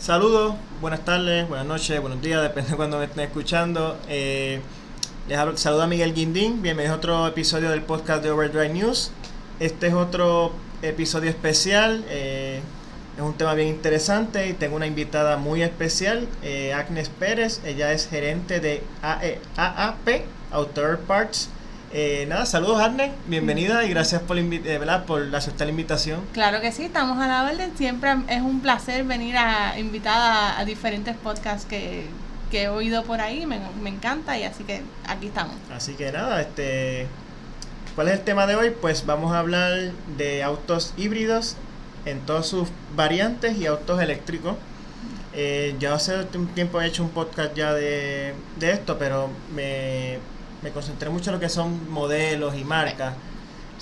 Saludos, buenas tardes, buenas noches, buenos días, depende de cuando me estén escuchando. Eh, les saludo a Miguel Guindín, bienvenido a otro episodio del podcast de Overdrive News. Este es otro episodio especial, eh, es un tema bien interesante y tengo una invitada muy especial, eh, Agnes Pérez, ella es gerente de AAP, Author Parts. Eh, nada, saludos Arne, bienvenida y gracias por, eh, por aceptar la invitación. Claro que sí, estamos a la orden. Siempre es un placer venir a invitada a, diferentes podcasts que, he oído por ahí, me, me, encanta y así que aquí estamos. Así que nada, este, ¿cuál es el tema de hoy? Pues vamos a hablar de autos híbridos en todas sus variantes y autos eléctricos. Eh, yo hace un tiempo he hecho un podcast ya de, de esto, pero me me concentré mucho en lo que son modelos y marcas.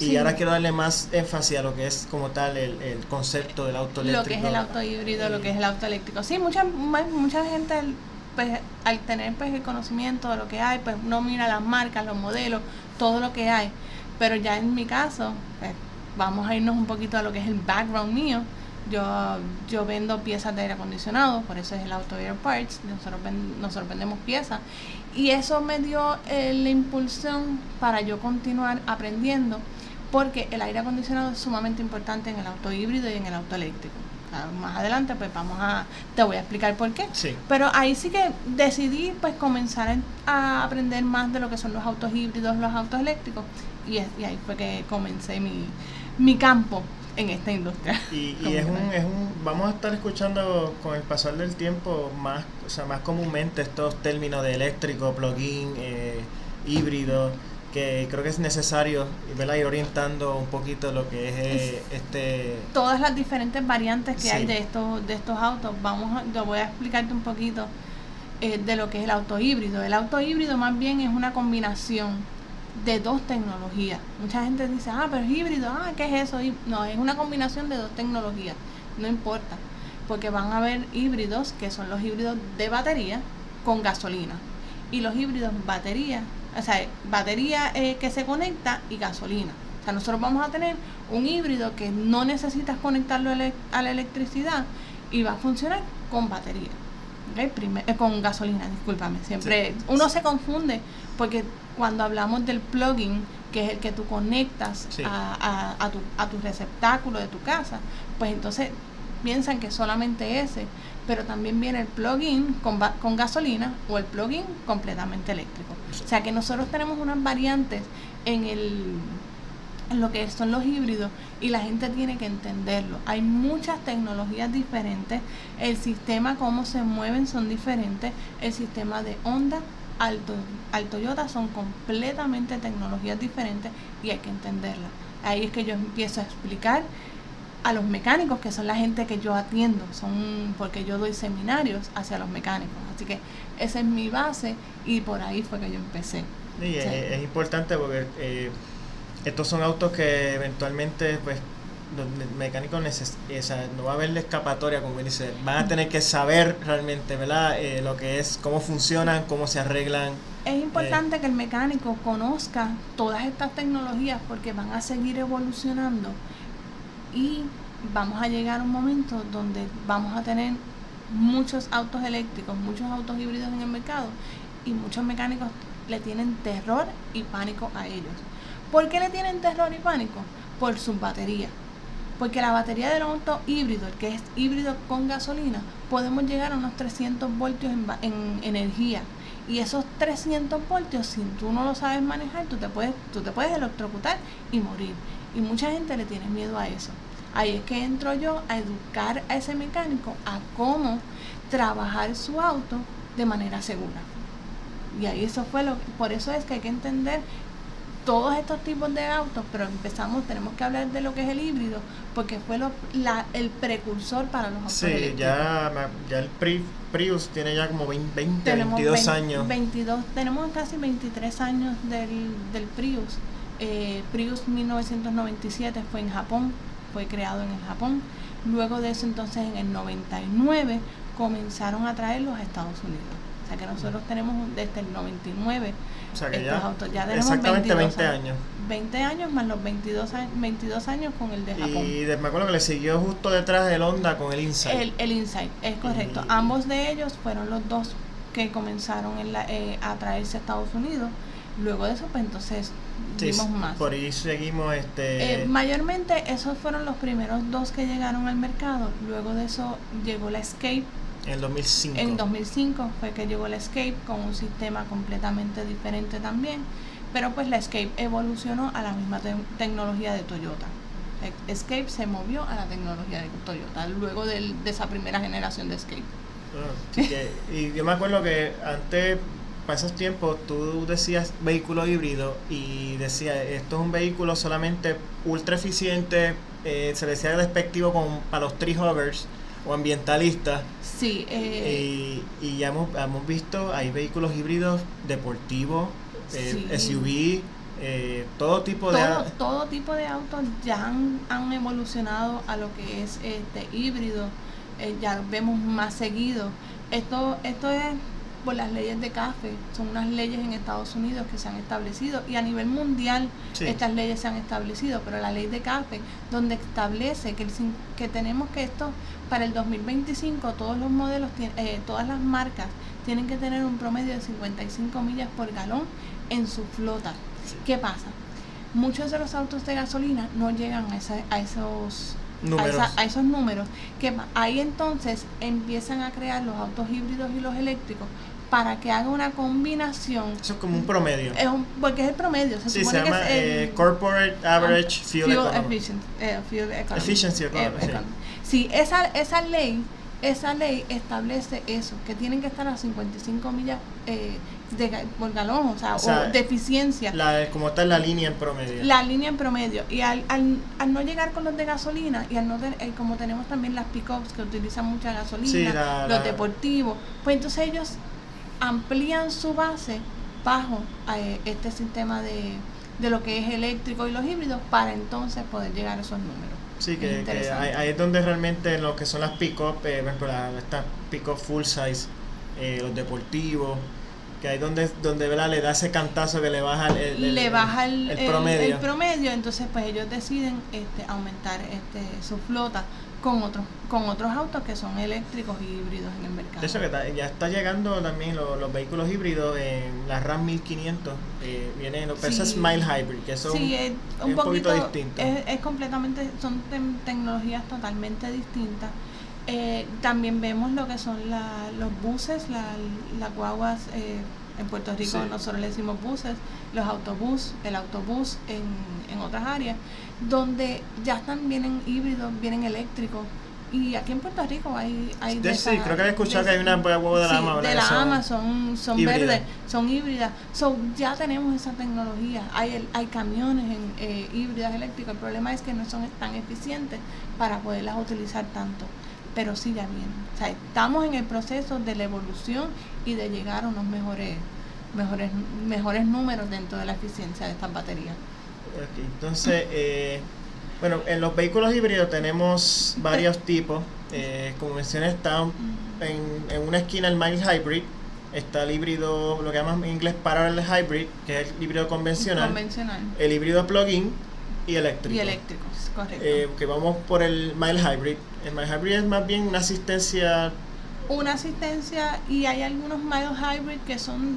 Y ahora quiero darle más énfasis a lo que es como tal el, el concepto del auto eléctrico. Lo que es el auto híbrido, lo que es el auto eléctrico. Sí, mucha, mucha gente pues, al tener pues, el conocimiento de lo que hay, pues no mira las marcas, los modelos, todo lo que hay. Pero ya en mi caso, pues, vamos a irnos un poquito a lo que es el background mío. Yo, yo vendo piezas de aire acondicionado, por eso es el Auto Air Parts, nosotros, nosotros vendemos piezas. Y eso me dio eh, la impulsión para yo continuar aprendiendo, porque el aire acondicionado es sumamente importante en el auto híbrido y en el auto eléctrico. más adelante pues vamos a, te voy a explicar por qué. Sí. Pero ahí sí que decidí pues comenzar a aprender más de lo que son los autos híbridos, los autos eléctricos, y, y ahí fue que comencé mi, mi campo en esta industria. Y, es, un, es un, vamos a estar escuchando con el pasar del tiempo más, o sea, más comúnmente estos términos de eléctrico, plug-in, eh, híbrido, que creo que es necesario ir orientando un poquito lo que es, eh, este todas las diferentes variantes que hay de estos de estos autos. Vamos a, yo voy a explicarte un poquito eh, de lo que es el auto híbrido. El auto híbrido más bien es una combinación de dos tecnologías. Mucha gente dice, ah, pero es híbrido, ah, ¿qué es eso? No, es una combinación de dos tecnologías, no importa, porque van a haber híbridos que son los híbridos de batería con gasolina y los híbridos batería, o sea, batería eh, que se conecta y gasolina. O sea, nosotros vamos a tener un híbrido que no necesitas conectarlo a la electricidad y va a funcionar con batería. Eh, con gasolina, discúlpame. Siempre uno se confunde porque cuando hablamos del plugin, que es el que tú conectas a, a, tu, a tu receptáculo de tu casa, pues entonces piensan que solamente ese, pero también viene el plugin con, con gasolina o el plugin completamente eléctrico. O sea que nosotros tenemos unas variantes en el lo que son los híbridos y la gente tiene que entenderlo. Hay muchas tecnologías diferentes, el sistema cómo se mueven son diferentes, el sistema de Honda al, al Toyota son completamente tecnologías diferentes y hay que entenderlas. Ahí es que yo empiezo a explicar a los mecánicos, que son la gente que yo atiendo, son porque yo doy seminarios hacia los mecánicos. Así que esa es mi base y por ahí fue que yo empecé. es, importante porque eh, estos son autos que eventualmente pues los mecánicos no va a haber escapatoria, como dice, van a tener que saber realmente, ¿verdad? Eh, lo que es, cómo funcionan, cómo se arreglan. Es importante eh, que el mecánico conozca todas estas tecnologías porque van a seguir evolucionando y vamos a llegar a un momento donde vamos a tener muchos autos eléctricos, muchos autos híbridos en el mercado y muchos mecánicos le tienen terror y pánico a ellos. ¿Por qué le tienen terror y pánico? Por sus baterías porque la batería del auto híbrido, el que es híbrido con gasolina, podemos llegar a unos 300 voltios en, energía. Y esos 300 voltios, si tú no lo sabes manejar, tú te puedes, tú te puedes electrocutar y morir. Y mucha gente le tiene miedo a eso. Ahí es que entro yo a educar a ese mecánico a cómo trabajar su auto de manera segura. Y ahí eso fue lo por eso es que hay que entender todos estos tipos de autos, pero empezamos, tenemos que hablar de lo que es el híbrido, porque fue lo, la, el precursor para los autos Sí, ya, ya el Prius tiene ya como 20, 22 años. 22, tenemos casi 23 años del, del Prius. Eh, Prius 1997 fue en Japón, fue creado en el Japón. Luego de eso entonces en el 99 comenzaron a traerlos a Estados Unidos. O sea que nosotros tenemos desde el 99 o sea que ya, autos. Ya tenemos exactamente 22 20 años. 20 años más los 22, a- 22 años con el de Japón. Y de- me acuerdo que le siguió justo detrás el Honda con el Insight. El, el Insight, es correcto. Y- Ambos de ellos fueron los dos que comenzaron en la, eh, a traerse a Estados Unidos. Luego de eso, pues entonces Sí, más. Por ahí seguimos este Eh, mayormente esos fueron los primeros dos que llegaron al mercado. Luego de eso llegó la Escape. En el 2005. En 2005 fue que llegó la Escape con un sistema completamente diferente también. Pero pues la Escape evolucionó a la misma te- tecnología de Toyota. E- Escape se movió a la tecnología de Toyota luego de esa primera generación de Escape. Ah, y yo me acuerdo que antes, para esos tiempos, tú decías vehículo híbrido y decías, esto es un vehículo solamente ultra eficiente, eh, se decía despectivo con, para los tree huggers o ambientalistas. Sí, eh, Y, y ya hemos, hemos visto, hay vehículos híbridos deportivos, eh, Sí. SUV, eh, todo tipo de... todo, todo tipo de autos ya han, han evolucionado a lo que es este híbrido, eh, ya vemos más seguido. Esto, esto es por las leyes de CAFE, son unas leyes en Estados Unidos que se han establecido y a nivel mundial Sí. estas leyes se han establecido, pero la ley de CAFE, donde establece que, el, que tenemos que esto, para el 2025, todos los modelos, eh, todas las marcas tienen que tener un promedio de 55 millas por galón en su flota. Sí. ¿Qué pasa? Muchos de los autos de gasolina no llegan a, esa- a esos a, números. esa- a esos números. ¿Qué pa- ahí entonces empiezan a crear los autos híbridos y los eléctricos para que haga una combinación. Eso es como un promedio. Es un- porque es el promedio. Se sí, se supone llama que es el, eh, Corporate Average ah, Fuel, Economy. efficient- eh, fuel economy. Efficiency economy, sí. economy. Sí, esa, esa ley esa ley establece eso, que tienen que estar a 55 millas eh, de, por galón, o sea, O sea, o de eficiencia. La, como está en la línea en promedio. La línea en promedio. Y al, al, al no llegar con los de gasolina, y al no ten- eh, como tenemos también las pick-ups que utilizan mucha gasolina, Sí, la- los la- deportivos, pues entonces ellos amplían su base bajo eh, este sistema de, de lo que es eléctrico y los híbridos para entonces poder llegar a esos números. Sí, que, que ahí, ahí es donde realmente lo que son las pick-up, eh, por ejemplo, la- estas pick-up full size, eh, los deportivos, que ahí es donde, donde ¿verdad? le da ese cantazo que le baja el, el- el- le baja el, el el- promedio. el promedio, entonces pues ellos deciden este, aumentar este, su flota con otros con otros autos que son eléctricos y híbridos en el mercado. De hecho, que está- ya está llegando también lo- los vehículos híbridos la RAM 1500. Eh, viene lo que Sí. es Smile Hybrid, que son sí, es un, un poquito poquito distinto. Es, es completamente, son tecnologías totalmente distintas. Eh, también vemos lo que son la- los buses, la- las guaguas, eh, en Puerto Rico Sí. nosotros le decimos buses, los autobús, el autobús en, en otras áreas, donde ya están, vienen híbridos, vienen eléctricos. Y aquí en Puerto Rico hay... hay De- sí, creo que había escuchado de- que hay una guagua de la sí, AMA, de la son AMA son, verdes, son híbridas. So, ya tenemos esa tecnología. Hay, el- hay camiones en, eh, híbridas eléctricas. El problema es que no son tan eficientes para poderlas utilizar tanto. Pero sí ya vienen. O sea, estamos en el proceso de la evolución y de llegar a unos mejores, mejores, mejores números dentro de la eficiencia de estas baterías. Entonces, eh, bueno, en los vehículos híbridos tenemos varios tipos. Eh, como mencioné, está en, en una esquina el mild hybrid, está el híbrido, lo que llaman en inglés parallel hybrid, que es el híbrido convencional, Convencional. el híbrido plug-in y eléctrico. Y eléctricos, correcto. Eh, que vamos por el mild hybrid. El mild hybrid es más bien una asistencia una asistencia y hay algunos mild hybrid que son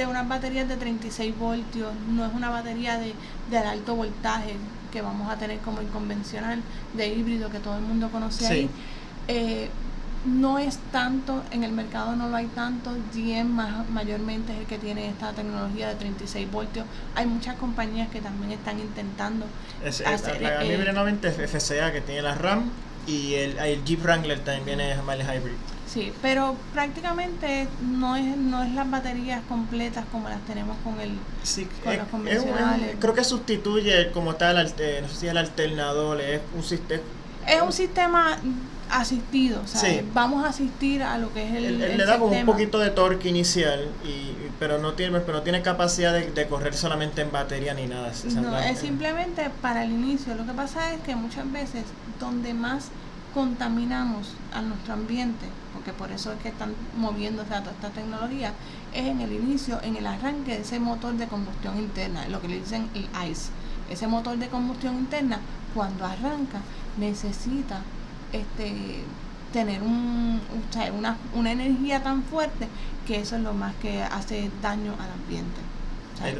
de unas baterías de 36 voltios, no es una batería de, de alto voltaje que vamos a tener como el convencional de híbrido que todo el mundo conoce Sí. ahí. Eh, no es tanto, en el mercado no lo hay tanto, GM más, mayormente es el que tiene esta tecnología de 36 voltios. Hay muchas compañías que también están intentando Es, es- hacer, la, la eh, es FCA que tiene la RAM y el, el Jeep Wrangler también viene mild hybrid. Sí, pero prácticamente no es no es las baterías completas como las tenemos con el Sí, Con es- los es- convencionales. es- creo que sustituye como tal, alte- no sé si el alternador, es un sistema. es un sistema asistido, o sea, Sí. vamos a asistir a lo que es el, le da como un poquito de torque inicial, y, pero no tiene pero no tiene capacidad de, de correr solamente en batería ni nada. o sea, No, es simplemente para el inicio. Lo que pasa es que muchas veces donde más contaminamos a nuestro ambiente, porque por eso es que están moviéndose a toda esta tecnología, es en el inicio, en el arranque de ese motor de combustión interna, lo que le dicen el ICE. Ese motor de combustión interna, cuando arranca, necesita este tener un, una, una energía tan fuerte que eso es lo más que hace daño al ambiente.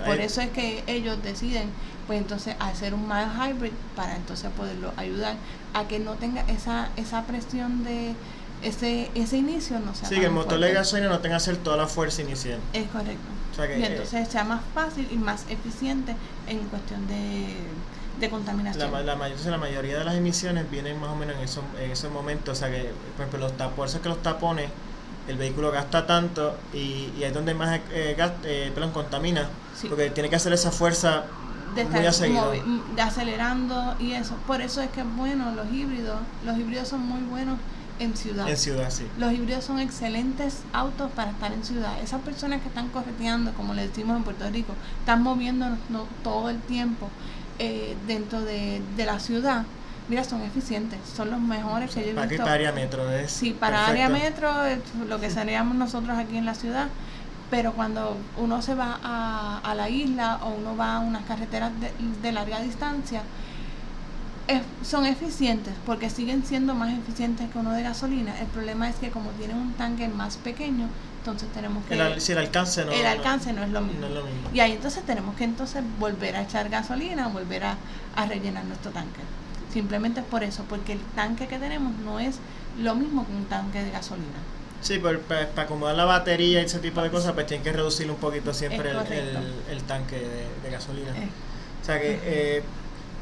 por eso es que ellos deciden pues entonces hacer un mild hybrid para entonces poderlo ayudar a que no tenga esa, esa presión de ese, ese inicio no sea Sí, que el motor de gasolina no tenga que hacer toda la fuerza inicial. Es correcto. y entonces sea más fácil y más eficiente en cuestión de, de contaminación. La, la, la, mayoría de las emisiones vienen más o menos en esos, en esos momentos. O sea que, por ejemplo, los por eso es que los tapones, el vehículo gasta tanto y, y es donde más eh, eh contamina. Porque tiene que hacer esa fuerza de estar de acelerando y eso. Por eso es que es bueno los híbridos. Los híbridos son muy buenos en ciudad. En ciudad, sí. Los híbridos son excelentes autos para estar en ciudad. Esas personas que están correteando, como le decimos en Puerto Rico, están moviéndonos todo el tiempo eh, dentro de, la ciudad. Mira, son eficientes, son los mejores que yo he visto. Para área metro es. Sí, para área metro, lo que seríamos nosotros aquí en la ciudad pero cuando uno se va a, la isla o uno va a unas carreteras de, larga distancia, son eficientes porque siguen siendo más eficientes que uno de gasolina. El problema es que como tienen un tanque más pequeño, entonces tenemos que... El, si el alcance no, el alcance no, es lo mismo. Y ahí entonces tenemos que entonces volver a echar gasolina, volver a, a rellenar nuestro tanque. Simplemente es por eso, porque el tanque que tenemos no es lo mismo que un tanque de gasolina. Sí, pero para, acomodar la batería y ese tipo de cosas, pues tienen que reducir un poquito siempre el, el, tanque de, gasolina. O sea que eh,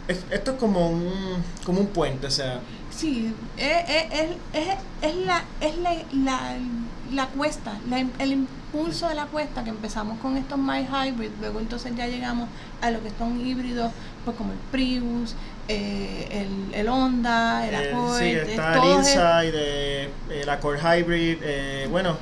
esto es como un, como un puente, o sea. Sí, es, es, es, es la, es la, la, la cuesta, el impulso de la cuesta que empezamos con estos My Hybrid, luego entonces ya llegamos a lo que son híbridos, pues como el Prius, eh, el, el Honda, el eh, Accord. Sí, está el Inside, eh, el Accord Hybrid, eh, bueno,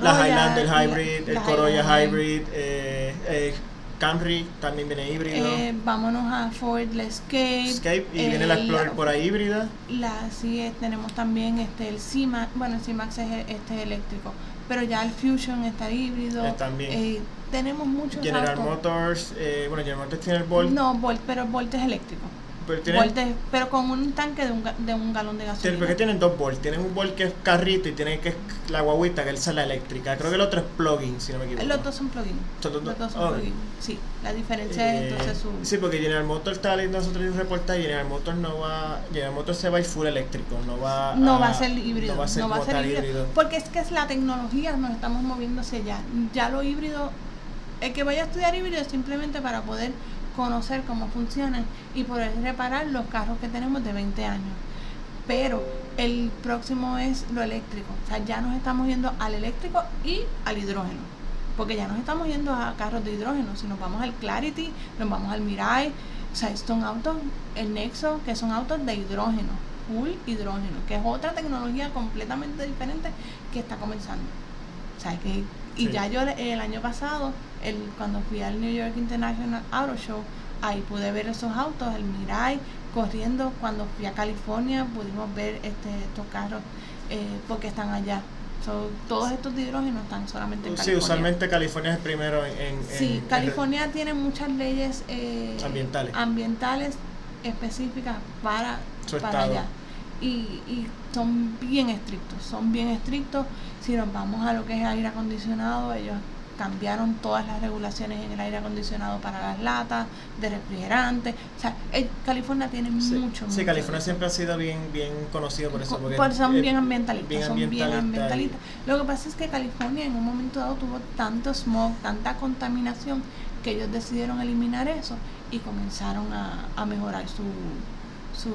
la Highlander Hybrid, el Corolla Hybrid, eh, Camry también viene híbrido. vámonos a Ford, la Escape. Escape y viene la Explorer por ahí híbrida. La, sí, tenemos también este el C-Max, bueno, el C-Max es este eléctrico, pero ya el Fusion está híbrido. también. tenemos muchos General Motors, bueno, General Motors tiene el Volt. No, Volt, pero Volt es eléctrico. Pero, con un tanque de un, de un galón de gasolina. Porque tienen dos Volt. Tienen un Volt que es carrito y tienen que es la guaguita, que es la eléctrica. Creo que el otro es plugin, si no me equivoco. Los dos son plugin. Los dos son plugin. Sí, la diferencia es entonces su... Sí, porque General Motors está leyendo nosotros un reportaje General Motors no va... General Motors se va a ir full eléctrico, no va No va a ser híbrido. No va a ser, híbrido, Porque es que es la tecnología, nos estamos moviendo hacia allá. Ya lo híbrido... El que vaya a estudiar híbrido es simplemente para poder conocer cómo funcionan y poder reparar los carros que tenemos de 20 años. Pero el próximo es lo eléctrico. O sea, ya nos estamos yendo al eléctrico y al hidrógeno. Porque ya nos estamos yendo a carros de hidrógeno. Si nos vamos al Clarity, nos vamos al Mirai. O sea, son autos, el Nexo, que son autos de hidrógeno, full hidrógeno, que es otra tecnología completamente diferente que está comenzando. O sea, que y ya yo el año pasado, el, cuando fui al New York International Auto Show, ahí pude ver esos autos, el Mirai, corriendo. Cuando fui a California pudimos ver este, estos carros eh, porque están allá. todos estos hidrógenos están solamente en California. Sí, usualmente California es el primero en... sí, California tiene muchas leyes eh, ambientales. ambientales específicas para, para allá. Y, y son bien estrictos, son bien estrictos si nos vamos a lo que es aire acondicionado, ellos cambiaron todas las regulaciones en el aire acondicionado para las latas, de refrigerantes. O sea, California tiene mucho. Sí, California siempre ha sido bien bien conocido por eso. Porque son bien ambientalistas. son bien ambientalistas. Lo que pasa es que California en un momento dado tuvo tanto smog, tanta contaminación, que ellos decidieron eliminar eso y comenzaron a, a mejorar su, su,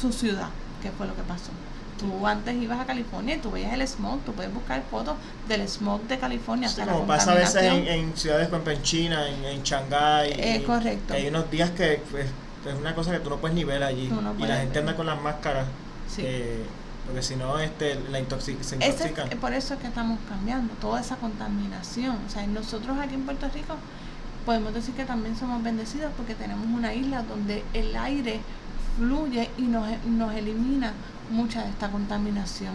su ciudad, que fue lo que pasó. Tú antes ibas a California y tú veías el smog, tú puedes buscar fotos del smog de California. como pasa a veces en, ciudades como en China, en, en Shanghái. Es correcto. Hay unos días que pues, es una cosa que tú no puedes ni ver allí. y la gente anda con las máscaras. Sí. porque si no este, la intoxic se intoxican. por eso es que estamos cambiando toda esa contaminación. O sea, nosotros aquí en Puerto Rico podemos decir que también somos bendecidos porque tenemos una isla donde el aire fluye y nos, nos elimina mucha de esta contaminación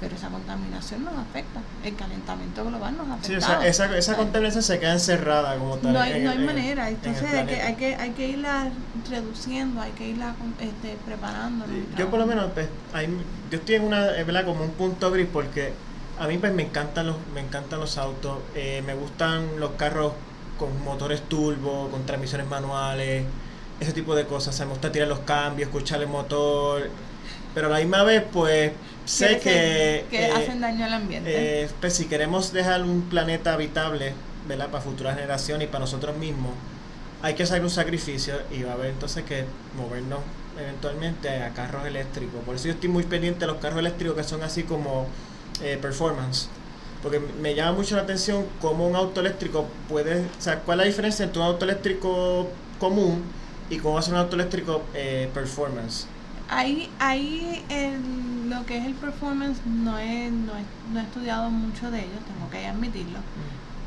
pero esa contaminación nos afecta. El calentamiento global nos afecta. Sí, o sea, esa, esa contaminación se queda encerrada como tal. No hay, no hay manera, entonces hay que, hay, que, hay que irla reduciendo, hay que irla este, preparando. yo por lo menos, pues, hay, yo estoy en una, ¿verdad? como un punto gris porque a mí pues me encantan los, me encantan los autos, eh, me gustan los carros con motores turbo, con transmisiones manuales, ese tipo de cosas. O sea, me gusta tirar los cambios, escuchar el motor, pero a la misma vez pues sé que, que eh, hacen daño al ambiente. Eh, pues si queremos dejar un planeta habitable, ¿verdad? Para futuras generaciones y para nosotros mismos, hay que hacer un sacrificio y va a haber entonces que movernos eventualmente a carros eléctricos. Por eso yo estoy muy pendiente de los carros eléctricos que son así como eh, performance. Porque me llama mucho la atención cómo un auto eléctrico puede... O sea, ¿cuál es la diferencia entre un auto eléctrico común y cómo hacer un auto eléctrico performance? Ahí, ahí en lo que es el performance no he, no, he, estudiado mucho de ello, tengo que admitirlo.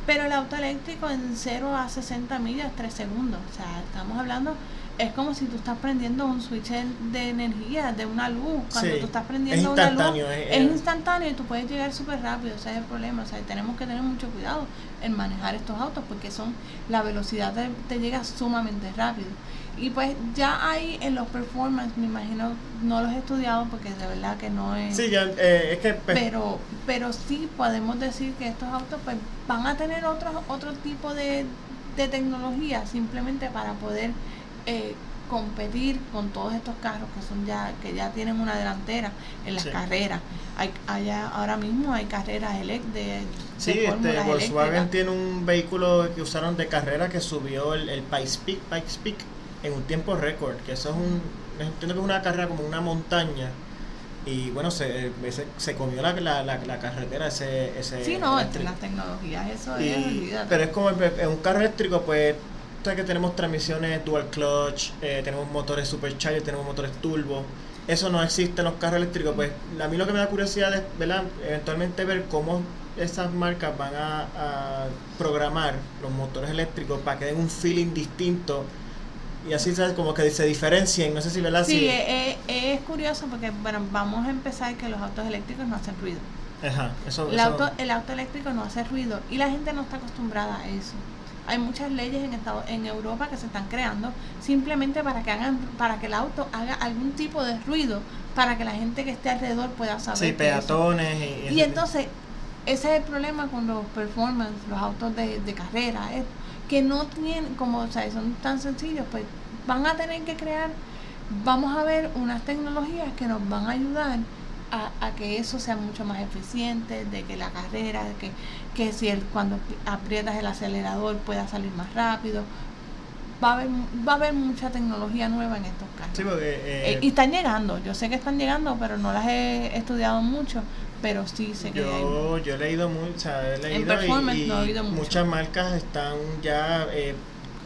Pero el auto eléctrico en 0 a 60 millas, 3 segundos. O sea, estamos hablando, es como si tú estás prendiendo un switch de energía, de una luz. Cuando tú estás prendiendo una luz, es, instantáneo y tú puedes llegar súper rápido. Ese es el problema. O sea, tenemos que tener mucho cuidado en manejar estos autos porque son la velocidad te, te llega sumamente rápido. Y pues ya hay en los performance, me imagino, no los he estudiado porque de verdad que no es... Sí, ya, eh, es que... Pues pero, pero sí podemos decir que estos autos pues van a tener otro, otro tipo de, de tecnología simplemente para poder eh, competir con todos estos carros que son ya que ya tienen una delantera en las carreras. Hay, allá, ahora mismo hay carreras elect de, Sí, este, Volkswagen tiene un vehículo que usaron de carrera que subió el, el Pikes Peak, Pikes Peak en un tiempo récord, que eso es un, entiendo que es una carrera como una montaña y bueno, se, se, comió la, la, la, carretera ese, ese... Sí, no, entre las tecnologías eso es... Pero es como en un carro eléctrico, pues, que tenemos transmisiones dual clutch, eh, tenemos motores supercharger, tenemos motores turbo, eso no existe en los carros eléctricos, pues a mí lo que me da curiosidad es, ¿verdad? Eventualmente ver cómo esas marcas van a, a programar los motores eléctricos para que den un feeling distinto y así ¿sabes? como que se diferencien, no sé si verdad sí, Es, es, curioso porque bueno, vamos a empezar que los autos eléctricos no hacen ruido. Ajá, eso, el, Auto, el auto eléctrico no hace ruido y la gente no está acostumbrada a eso. Hay muchas leyes en estado, en Europa que se están creando simplemente para que hagan para que el auto haga algún tipo de ruido para que la gente que esté alrededor pueda saber. Sí, peatones y, y entonces ese es el problema con los performance, los autos de, de carrera, es que no tienen, como o sea, son tan sencillos, pues van a tener que crear, vamos a ver unas tecnologías que nos van a ayudar a, que eso sea mucho más eficiente, de que la carrera, de que, que si el, cuando aprietas el acelerador pueda salir más rápido. Va a haber, va a haber mucha tecnología nueva en estos casos. Eh, eh, y están llegando, yo sé que están llegando, pero no las he estudiado mucho pero sí sé que yo, yo he leído mucho, he leído y, muchas marcas están ya eh,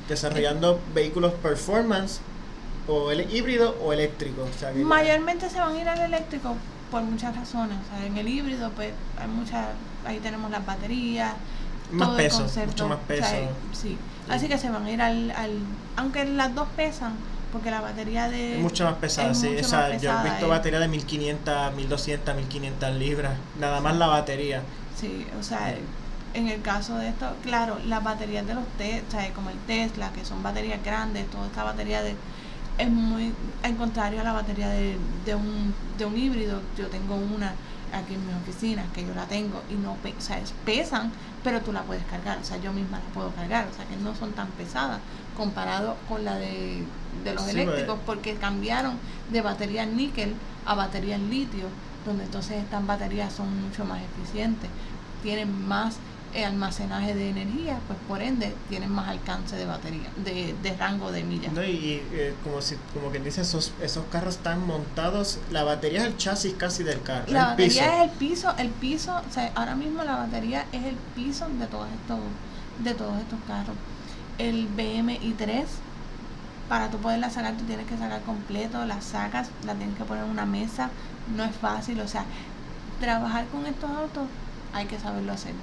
desarrollando vehículos performance o el híbrido o eléctrico. Mayormente se van a ir al eléctrico por muchas razones. O sea, en el híbrido, pues hay muchas, ahí tenemos las baterías, más peso, mucho más peso. sí. Así que se van a ir al, al, aunque las dos pesan, porque la batería de... Es mucho más pesada, sí. O sea, yo he visto batería de 1500, 1200, 1500 libras, nada más la batería. Sí, o sea, en el caso de esto, claro, las baterías de los Tesla, como el Tesla, que son baterías grandes, toda esta batería de es muy en contrario a la batería de, de, un, de un híbrido. Yo tengo una aquí en mi oficina que yo la tengo y no o sea, pesan, pero tú la puedes cargar, o sea, yo misma la puedo cargar, o sea, que no son tan pesadas comparado con la de, de los eléctricos, pues. porque cambiaron de batería níquel a batería en litio, donde entonces estas baterías son mucho más eficientes, tienen más almacenaje de energía, pues por ende tienen más alcance de batería, de, de rango de millas. No, y eh, como si, como quien dice, esos, esos carros están montados, la batería es el chasis casi del carro. La batería es el piso, el piso, o sea, ahora mismo la batería es el piso de todos estos, de todos estos carros. El BM 3 para tú poderla sacar, tú tienes que sacar completo, la sacas, la tienes que poner en una mesa, no es fácil, o sea, trabajar con estos autos hay que saberlo hacer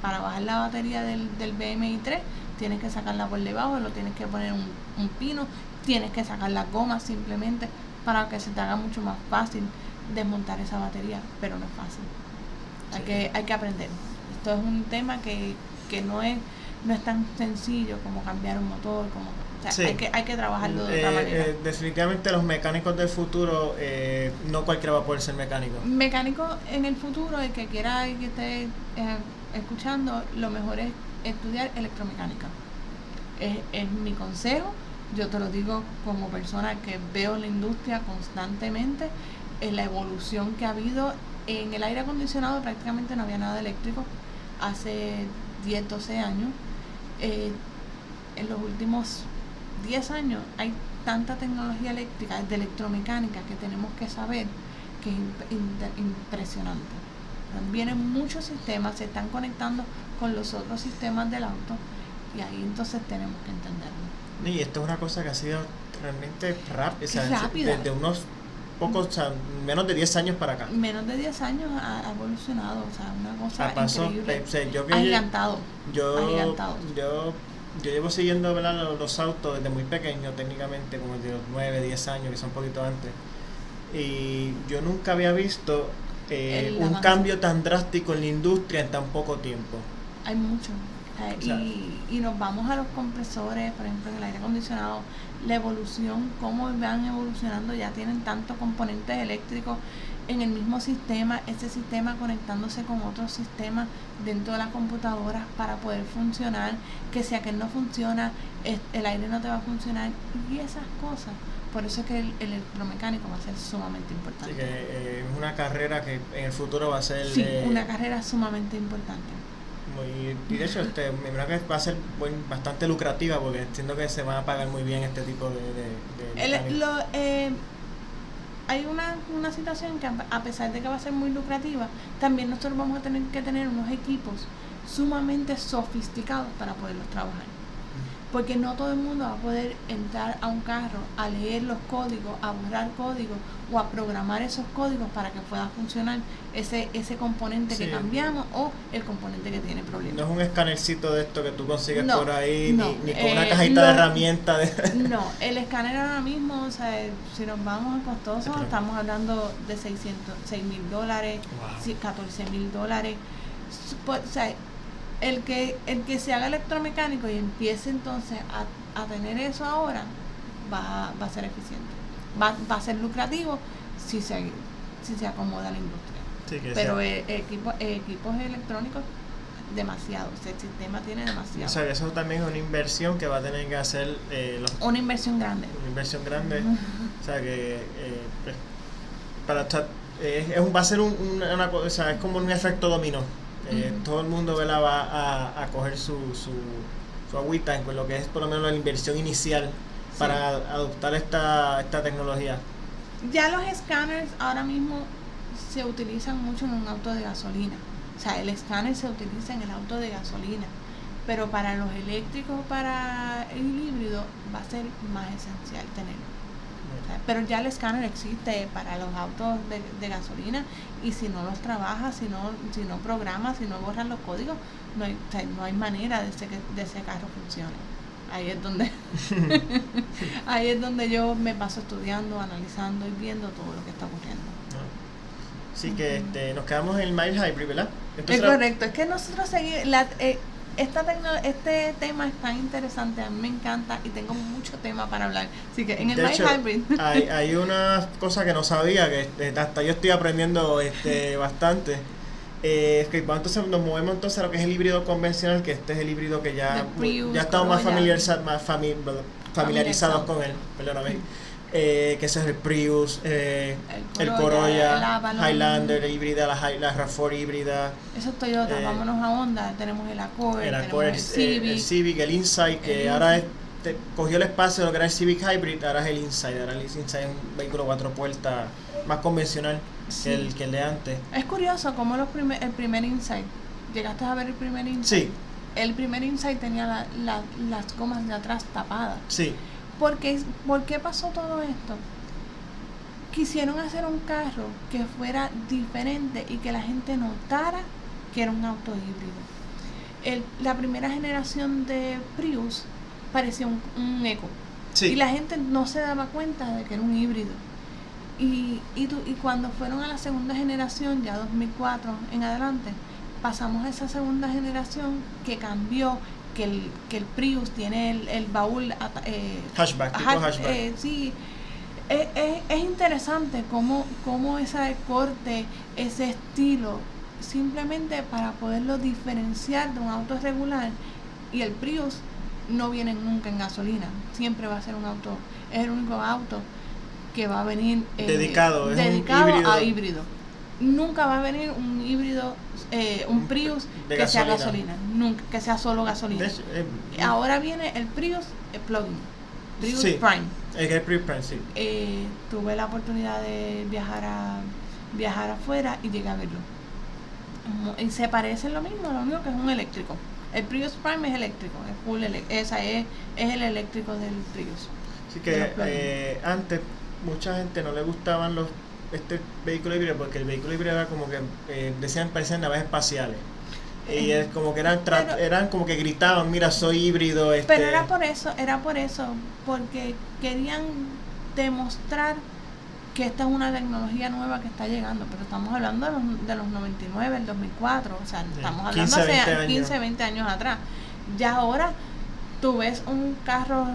para bajar la batería del, del BMI 3 tienes que sacarla por debajo, lo tienes que poner un, un pino, tienes que sacar la goma simplemente para que se te haga mucho más fácil desmontar esa batería, pero no es fácil. Hay, que, hay que aprender. Esto es un tema que, que no, es, no es tan sencillo como cambiar un motor, como hay, que, hay que trabajarlo de otra eh, manera. Eh, definitivamente los mecánicos del futuro, eh, no cualquiera va a poder ser mecánico. Mecánico en el futuro, el que quiera y que esté escuchando, lo mejor es estudiar electromecánica. Es, es mi consejo, yo te lo digo como persona que veo la industria constantemente, en la evolución que ha habido en el aire acondicionado prácticamente no había nada eléctrico hace 10, 12 años. En los últimos 10 años hay tanta tecnología eléctrica, de electromecánica que tenemos que saber que es impresionante. Vienen muchos sistemas, se están conectando con los otros sistemas del auto y ahí entonces tenemos que entenderlo. Y esto es una cosa que ha sido realmente rápida, desde unos pocos, o sea, menos de 10 años para acá. Menos de 10 años ha evolucionado, o sea, una cosa pasó, increíble. Eh, yo, yo, yo yo llevo siguiendo Los, autos desde muy pequeño, técnicamente, como de los 9, 10 años, que son un poquito antes. Y yo nunca había visto eh, un cambio tan drástico en la industria en tan poco tiempo. Hay mucho. y, y, nos vamos a los compresores, por ejemplo, en el aire acondicionado, la evolución, cómo van evolucionando, ya tienen tantos componentes eléctricos en el mismo sistema, ese sistema conectándose con otros sistemas dentro de la computadora para poder funcionar, que si aquel no funciona, el aire no te va a funcionar y esas cosas. Por eso es que el, electromecánico va a ser sumamente importante. Así que eh, es una carrera que en el futuro va a ser... Sí, eh, una carrera sumamente importante. Y de hecho, este, me que va a ser bastante lucrativa porque entiendo que se van a pagar muy bien este tipo de... de, lo, eh, hay una, una situación que a pesar de que va a ser muy lucrativa, también nosotros vamos a tener que tener unos equipos sumamente sofisticados para poderlos trabajar porque no todo el mundo va a poder entrar a un carro a leer los códigos, a borrar códigos o a programar esos códigos para que pueda funcionar ese ese componente que cambiamos o el componente que tiene problemas. No es un escánercito de esto que tú consigues por ahí, ni, ni, con una eh, cajita de herramientas. No, el escáner ahora mismo, o sea, si nos vamos a costoso, estamos hablando de 600, 6 mil dólares, 14 mil dólares. O sea, el que, el que se haga electromecánico y empiece entonces a, a tener eso ahora, va, va a ser eficiente. Va, va a ser lucrativo si se, si se acomoda la industria. Pero eh, equipos, equipos electrónicos, demasiado. el sistema tiene demasiado. O sea, eso también es una inversión que va a tener que hacer. Eh, los, una inversión grande. Una inversión grande. o sea, que eh, pues, para es, va a ser un, una, cosa, es como un efecto dominó. Eh, todo el mundo va a, a coger su, su, su, agüita en lo que es por lo menos la inversión inicial para adoptar esta, esta tecnología. Ya los escáneres ahora mismo se utilizan mucho en un auto de gasolina. O sea, el escáner se utiliza en el auto de gasolina. Pero para los eléctricos, para el híbrido, va a ser más esencial tenerlo. Pero ya el escáner existe para los autos de, gasolina y si no los trabajas, si no, si no programas, si no borras los códigos, no hay, no hay manera de, que de ese carro funcione. Ahí es donde ahí es donde yo me paso estudiando, analizando y viendo todo lo que está ocurriendo. Así que este, nos quedamos en el Mild Hybrid, ¿verdad? es correcto, es que nosotros seguimos, la, eh, esta este tema es tan interesante, a mí me encanta y tengo mucho tema para hablar. Así que en el My Hybrid. Hay, hay una cosa que no sabía, que este, hasta yo estoy aprendiendo este bastante. Eh, entonces nos movemos entonces a lo que es el híbrido convencional, que este es el híbrido que ya, ya estamos más, familiarizados, más familiarizados con él. Perdóname eh, que ese es el Prius, eh, el Corolla, Highlander híbrida, la, la RAV4 híbrida. Eso es Toyota, eh, vámonos a Honda, tenemos el Accord, el, Accord, el, Civic. el Civic, el Insight, que ahora cogió el espacio de lo que era el Civic Hybrid, ahora es el Insight, ahora el Insight es un vehículo cuatro puertas más convencional que, el, que el de antes. Es curioso cómo los primer, el primer Insight, ¿llegaste a ver el primer Insight? Sí. El primer Insight tenía las gomas de atrás tapadas. Sí porque, ¿Por qué pasó todo esto? Quisieron hacer un carro que fuera diferente y que la gente notara que era un auto híbrido. la primera generación de Prius parecía un, un eco. Y la gente no se daba cuenta de que era un híbrido. Y, y, y cuando fueron a la segunda generación, ya 2004 en adelante, pasamos a esa segunda generación que cambió, que el, que el Prius tiene el, el baúl... Eh, hashback, hashback. Eh, sí, es, es, interesante cómo, cómo ese corte, ese estilo, simplemente para poderlo diferenciar de un auto regular y el Prius no viene nunca en gasolina, siempre va a ser un auto, es el único auto que va a venir eh, dedicado, a híbrido. Nunca va a venir un híbrido, eh, un Prius que sea gasolina, nunca, que sea solo gasolina. Eh, Ahora viene el Prius el plug-in, Prius Prime. El Prius Prime, sí. tuve la oportunidad de viajar a viajar afuera y llegué a verlo. Y se parece lo mismo, lo único que es un eléctrico. El Prius Prime es eléctrico, es full esa es, es el eléctrico del Prius. Así que eh, antes mucha gente no le gustaban los este vehículo híbrido porque el vehículo híbrido era como que eh, decían parecían naves espaciales. Y es como que eran eran como que gritaban mira soy híbrido este pero era por eso era por eso porque querían demostrar que esta es una tecnología nueva que está llegando, pero estamos hablando de los, de los 99, el 2004, o sea, estamos hablando hace 15, 20 años atrás. Ya ahora tú ves un carro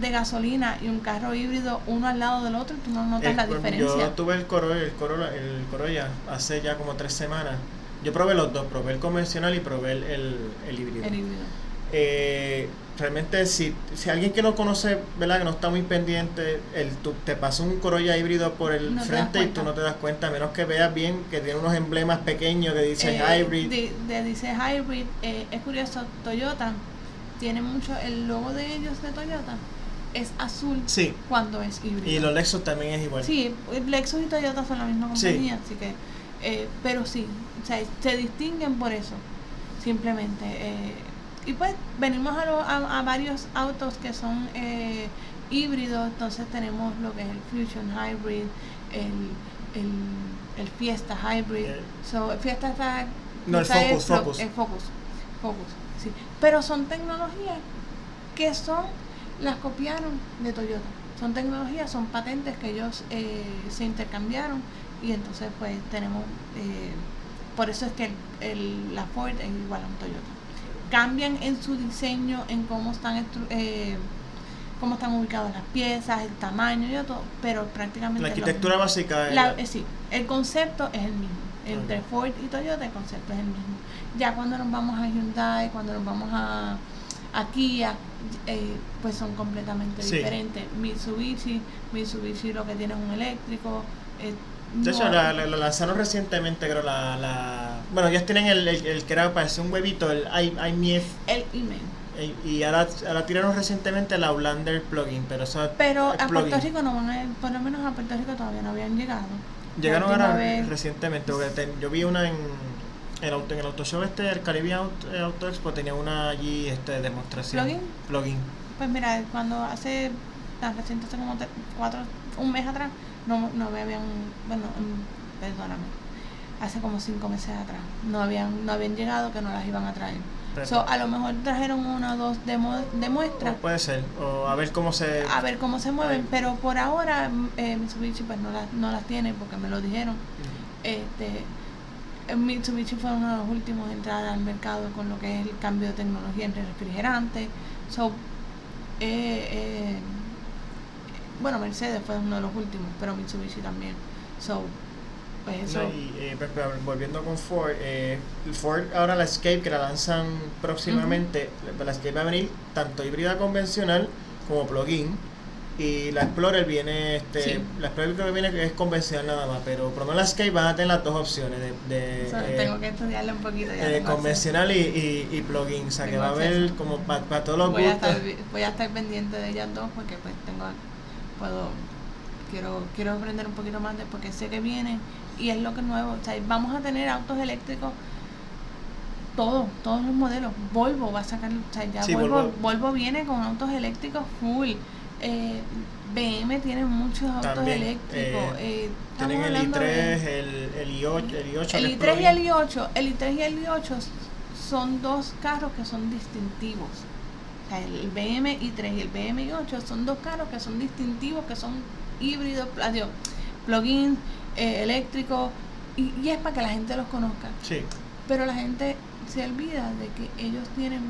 de gasolina y un carro híbrido uno al lado del otro y tú no notas la diferencia. Yo tuve el Corolla, el Corolla, el Corolla hace ya como tres semanas. Yo probé los dos, probé el convencional y probé el, el, híbrido. El híbrido. Eh, realmente si, si alguien que no conoce, ¿verdad? Que no está muy pendiente, el, tú, te pasa un Corolla híbrido por el frente y tú no te das cuenta, a menos que veas bien que tiene unos emblemas pequeños que dicen eh, hybrid. De, dice hybrid, eh, es curioso, Toyota tiene mucho, el logo de ellos de Toyota es azul sí. cuando es híbrido. Y los Lexus también es igual. Sí, Lexus y Toyota son la misma compañía, así que, eh, pero sí, o sea, se distinguen por eso, simplemente. Eh, y pues venimos a, a, varios autos que son eh, híbridos, entonces tenemos lo que es el Fusion Hybrid, el, el, el Fiesta Hybrid. So, el Fiesta está... No, el Focus, Focus. El Focus, Focus, sí. Pero son tecnologías que son, las copiaron de Toyota. Son tecnologías, son patentes que ellos eh, se intercambiaron y entonces pues tenemos... Eh, por eso es que el, la Ford es igual a un Toyota cambian en su diseño, en cómo están eh, cómo están ubicadas las piezas, el tamaño y todo, pero prácticamente la arquitectura básica eh, sí, el concepto es el mismo. Entre Ford y Toyota el concepto es el mismo. Ya cuando nos vamos a Hyundai, cuando nos vamos a, a Kia, eh, pues son completamente diferentes. Mitsubishi, Mitsubishi lo que tiene es un eléctrico, eh, de hecho, la, lanzaron recientemente, creo, la, la... Bueno, ellos tienen el, el, que era, parece un huevito, el iMIF. El email. Y ahora, ahora tiraron recientemente la Outlander plugin, pero eso Pero a Puerto Rico no van a, por lo menos a Puerto Rico todavía no habían llegado. Llegaron ahora recientemente, porque yo vi una en el auto, en el auto show este, el Caribbean Auto, eh, auto Expo, tenía una allí este demostración. ¿Plugin? Plugin. Pues mira, cuando hace, reciente, hace como cuatro, un mes atrás, no, no me habían, bueno, perdóname, hace como cinco meses atrás, no habían, no habían llegado que no las iban a traer. So, a lo mejor trajeron una o dos de, de muestras. puede ser, o a ver cómo se... A ver cómo se mueven, pero por ahora eh, Mitsubishi pues no las, no las tiene porque me lo dijeron. este, Mitsubishi fue uno de los últimos en entrar al mercado con lo que es el cambio de tecnología entre refrigerantes. So, eh, eh bueno, Mercedes fue uno de los últimos, pero Mitsubishi también. So, pues eso. y, eh, volviendo con Ford, eh, Ford ahora la Escape que la lanzan próximamente, la Escape va a venir tanto híbrida convencional como plug-in. Y la Explorer viene, este, la Explorer creo que viene es convencional nada más, pero por lo menos la Escape van a tener las dos opciones de, eh, tengo que estudiarla un poquito ya convencional y, y, y plugin, o sea que va a haber como para todos los voy A estar, voy a estar pendiente de ellas dos porque pues tengo puedo quiero quiero aprender un poquito más de porque sé que viene y es lo que es nuevo. O sea, vamos a tener autos eléctricos todos todos los modelos. Volvo va a sacar o sea, ya Volvo, Volvo, viene con autos eléctricos full eh, BM tiene muchos autos eléctricos eh, eh tienen el i3 el, el, i8 el i8 el i3 y el i8 el i3 y el i8 son dos carros que son distintivos el BM i3 y el BM i8 son dos carros que son distintivos, que son híbridos, adiós, plugins eh, eléctricos, y, y, es para que la gente los conozca. Sí. Pero la gente se olvida de que ellos tienen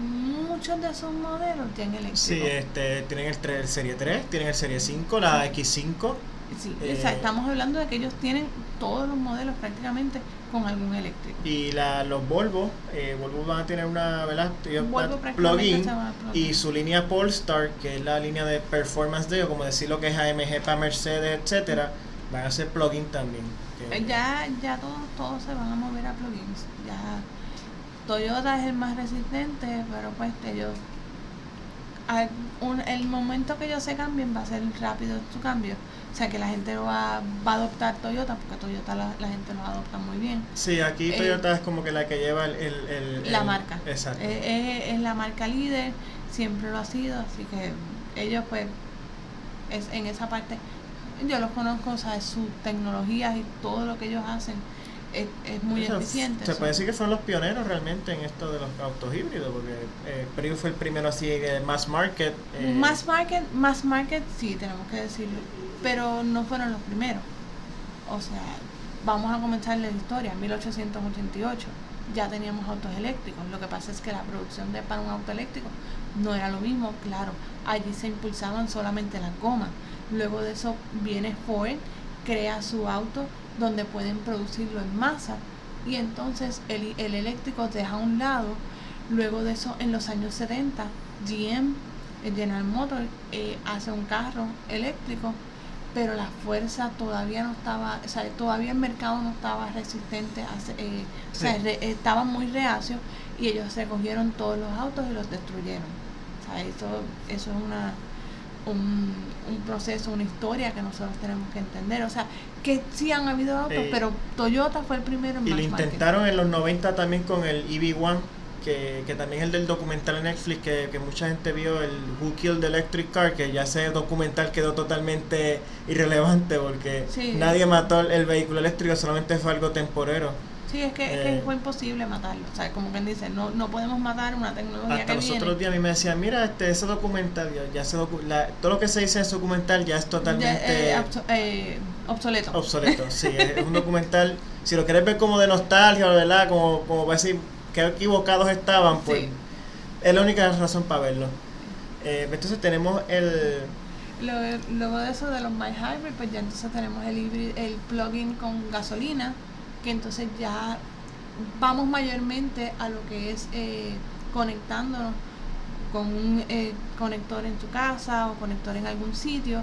muchos de esos modelos tienen eléctricos. Sí, este, tienen el, el Serie 3, tienen el Serie 5, la X5. Sí, eh, estamos hablando de que ellos tienen todos los modelos prácticamente con algún eléctrico. Y la, los Volvo, eh, Volvo van a tener una ¿verdad? plugin y su línea Polestar, que es la línea de performance de ellos, como decir lo que es AMG para Mercedes, etcétera, van a ser plugin también. Eh, ya, ya todos, todos se van a mover a plugins. Ya Toyota es el más resistente, pero pues ellos el momento que ellos se cambien va a ser rápido su cambio. O sea que la gente va, va a adoptar Toyota porque Toyota la, gente lo adopta muy bien. Sí, aquí eh, Toyota es como que la que lleva el... la marca. Exacto. Eh, es, la marca líder, siempre lo ha sido, así que ellos pues es en esa parte, yo los conozco, o sea, sus tecnologías y todo lo que ellos hacen es, muy eficiente. Se puede decir que fueron los pioneros realmente en esto de los autos híbridos, porque eh, fue el primero así de mass market. Eh. Mass market, mass market, sí, tenemos que decirlo, pero no fueron los primeros. O sea, vamos a comenzar la historia, en 1888 ya teníamos autos eléctricos. Lo que pasa es que la producción de para un auto eléctrico no era lo mismo, claro. Allí se impulsaban solamente las gomas. Luego de eso viene Ford, crea su auto donde pueden producirlo en masa y entonces el, el eléctrico deja a un lado. Luego de eso, en los años 70, GM, el General Motors, eh, hace un carro eléctrico, pero la fuerza todavía no estaba, o sea, todavía el mercado no estaba resistente, a, eh, o sea, estaba muy reacio y ellos recogieron todos los autos y los destruyeron. O sea, eso, eso es una, un, un proceso, una historia que nosotros tenemos que entender. O sea, que sí han habido autos, pero Toyota fue el primero en Y lo intentaron en los 90 también con el EV1, que, que también es el del documental en Netflix, que, que, mucha gente vio, el Who Killed the Electric Car, que ya ese documental quedó totalmente irrelevante porque nadie mató el vehículo eléctrico, solamente fue algo temporero. Sí, es que, es que eh, fue imposible matarlo. O sea, como quien dice, no, no podemos matar una tecnología hasta los otros días a mí me decían, mira, este, ese documental, ya, se todo lo que se dice en ese documental ya es totalmente... Eh, eh, obsoleto. Obsoleto, sí. es un documental, si lo quieres ver como de nostalgia, ¿verdad? Como, como para decir que equivocados estaban, pues es la única razón para verlo. entonces tenemos el... Luego de eso de los My Hybrid, pues ya entonces tenemos el, el plugin con gasolina que entonces ya vamos mayormente a lo que es eh, conectándonos con un eh, conector en tu casa o conector en algún sitio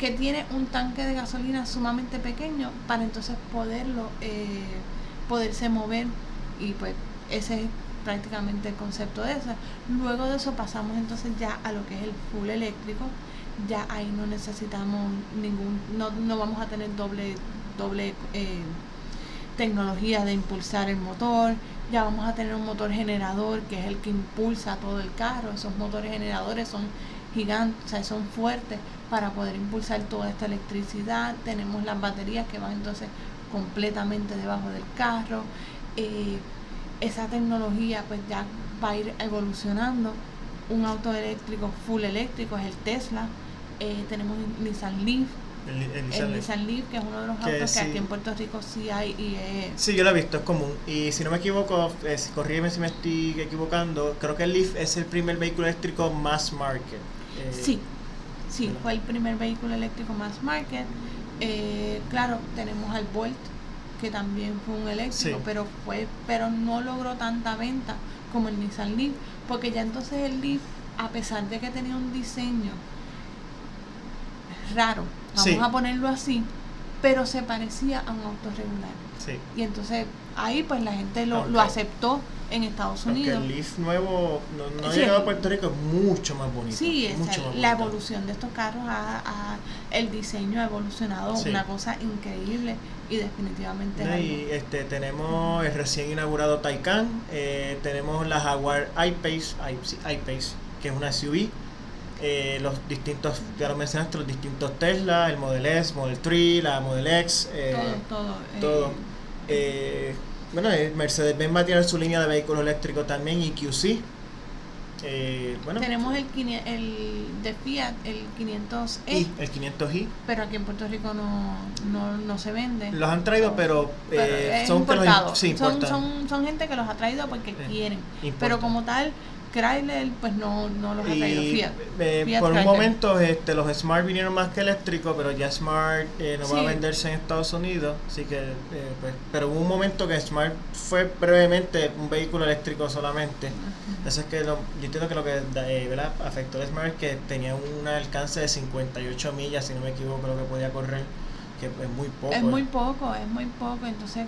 que tiene un tanque de gasolina sumamente pequeño para entonces poderlo eh, poderse mover y pues ese es prácticamente el concepto de eso. Luego de eso pasamos entonces ya a lo que es el full eléctrico. Ya ahí no necesitamos ningún no, no vamos a tener doble doble eh, tecnologías de impulsar el motor, ya vamos a tener un motor generador que es el que impulsa todo el carro, esos motores generadores son gigantes, son fuertes para poder impulsar toda esta electricidad, tenemos las baterías que van entonces completamente debajo del carro, eh, esa tecnología pues ya va a ir evolucionando, un auto eléctrico full eléctrico es el Tesla, eh, tenemos Nissan Leaf, el, Nissan, Leaf. que es uno de los autos que aquí en Puerto Rico sí hay y es... Sí, yo lo he visto, es común. Y si no me equivoco, corrígeme si me estoy equivocando, creo que el Leaf es el primer vehículo eléctrico mass market. Eh, sí, sí, fue el primer vehículo eléctrico mass market. Eh, claro, tenemos al Volt, que también fue un eléctrico, pero fue pero no logró tanta venta como el Nissan Leaf, porque ya entonces el Leaf, a pesar de que tenía un diseño raro, vamos a ponerlo así, pero se parecía a un auto regular. Y entonces ahí pues la gente lo, lo aceptó en Estados Unidos. el Leaf nuevo no, ha llegado a Puerto Rico, es mucho más bonito. Sí, la evolución de estos carros, a, el diseño ha evolucionado, una cosa increíble y definitivamente. y este, tenemos el recién inaugurado Taycan, eh, tenemos la Jaguar I-Pace, I-Pace, que es una SUV eh, los distintos, ya lo mencionaste, los distintos Tesla, el Model S, Model 3, la Model X, eh, todo, todo. Eh, bueno, Mercedes-Benz va a tener su línea de vehículos eléctricos también, EQC. eh, bueno, tenemos el, el de Fiat, el 500e. el 500i. Pero aquí en Puerto Rico no, no, no se vende. Los han traído, pero, eh, son, son, son, son, gente que los ha traído porque quieren. Pero como tal, Chrysler pues no, no los ha traído Fiat. Eh, por un momento este, los Smart vinieron más que eléctricos, pero ya Smart eh, no va a venderse en Estados Unidos, así que eh, pues, pero hubo un momento que Smart fue brevemente un vehículo eléctrico solamente. Eso es que yo entiendo que lo que afectó a Smart es que tenía un alcance de 58 millas, si no me equivoco, lo que podía correr, que es muy poco. Es muy poco, es muy poco, entonces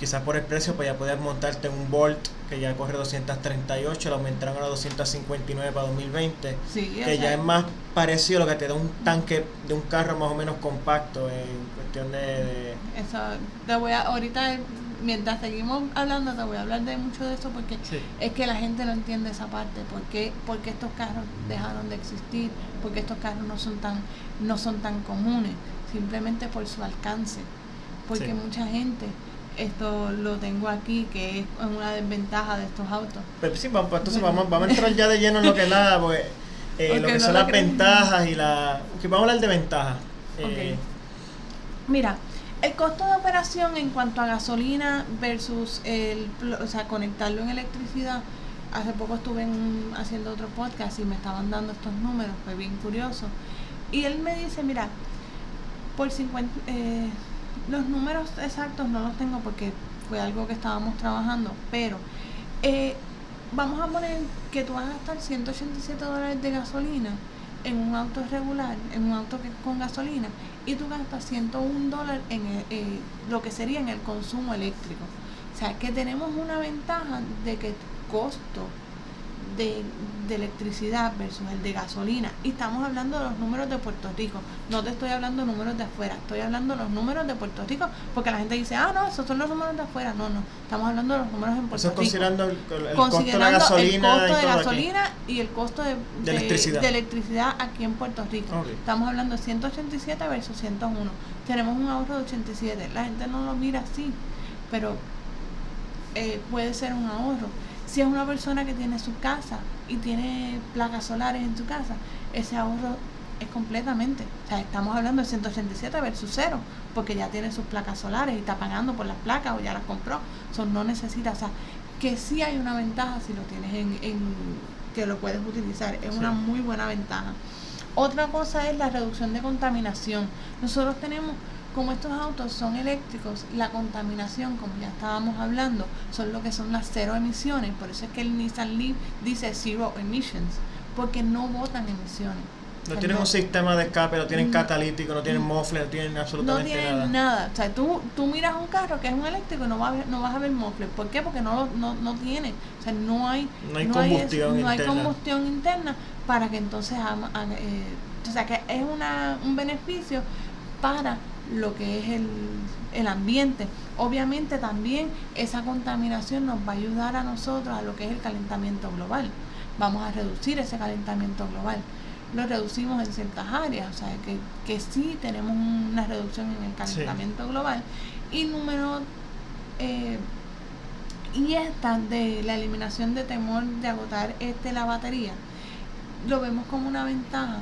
quizás por el precio pues ya puedes montarte un Bolt que ya corre 238, lo aumentaron a 259 para 2020, que ya es más parecido a lo que te da un tanque de un carro más o menos compacto en cuestión de... Eso, te voy a, ahorita mientras seguimos hablando te voy a hablar de mucho de eso porque es que la gente no entiende esa parte, porque porque estos carros dejaron de existir, porque estos carros no son tan no son tan comunes, simplemente por su alcance, porque mucha gente esto lo tengo aquí, que es una desventaja de estos autos. Pero sí, vamos, entonces vamos, vamos a entrar ya de lleno en lo que nada, pues, eh, lo que son las ventajas y la... Vamos a hablar de ventajas. Eh, Mira, el costo de operación en cuanto a gasolina versus el, o sea, conectarlo en electricidad, hace poco estuve haciendo otro podcast y me estaban dando estos números, fue bien curioso. Y él me dice, mira, por 50... Eh, los números exactos no los tengo porque fue algo que estábamos trabajando, pero eh, vamos a poner que tú vas a gastar 187 dólares de gasolina en un auto regular, en un auto que con gasolina, y tú gastas 101 dólares en eh, lo que sería en el consumo eléctrico. O sea, que tenemos una ventaja de que costo de, electricidad versus el de gasolina. Y estamos hablando de los números de Puerto Rico. No te estoy hablando de números de afuera, estoy hablando de los números de Puerto Rico, porque la gente dice, ah, no, esos son los números de afuera. No, no, estamos hablando de los números en Puerto Rico. Considerando el, costo de gasolina, el costo de gasolina y el costo de, electricidad. aquí en Puerto Rico. Estamos hablando de 187 versus 101. Tenemos un ahorro de 87. La gente no lo mira así, pero eh, puede ser un ahorro. Si es una persona que tiene su casa y tiene placas solares en su casa, ese ahorro es completamente. O sea, estamos hablando de 187 versus cero, porque ya tiene sus placas solares y está pagando por las placas o ya las compró. So, no necesita, o sea, que sí hay una ventaja si lo tienes en, en que lo puedes utilizar. Es una muy buena ventaja. Otra cosa es la reducción de contaminación. Nosotros tenemos como estos autos son eléctricos, la contaminación, como ya estábamos hablando, son lo que son las cero emisiones. Por eso es que el Nissan Leaf dice zero emissions, porque no botan emisiones. No tienen un sistema de escape, no tienen catalítico, no tienen mofle, no tienen absolutamente nada. No tienen nada. O sea, tú, tú miras un carro que es un eléctrico y no, va no vas a ver mofle. ¿Por qué? Porque no, no, no tiene. O sea, no hay, no hay, combustión, interna. No hay combustión interna para que entonces... Eh, o sea, que es una, un beneficio para lo que es el, el, ambiente. Obviamente también esa contaminación nos va a ayudar a nosotros a lo que es el calentamiento global. Vamos a reducir ese calentamiento global. Lo reducimos en ciertas áreas, o sea, que, que sí tenemos una reducción en el calentamiento global. Y número, eh, y esta de la eliminación de temor de agotar este la batería, lo vemos como una ventaja,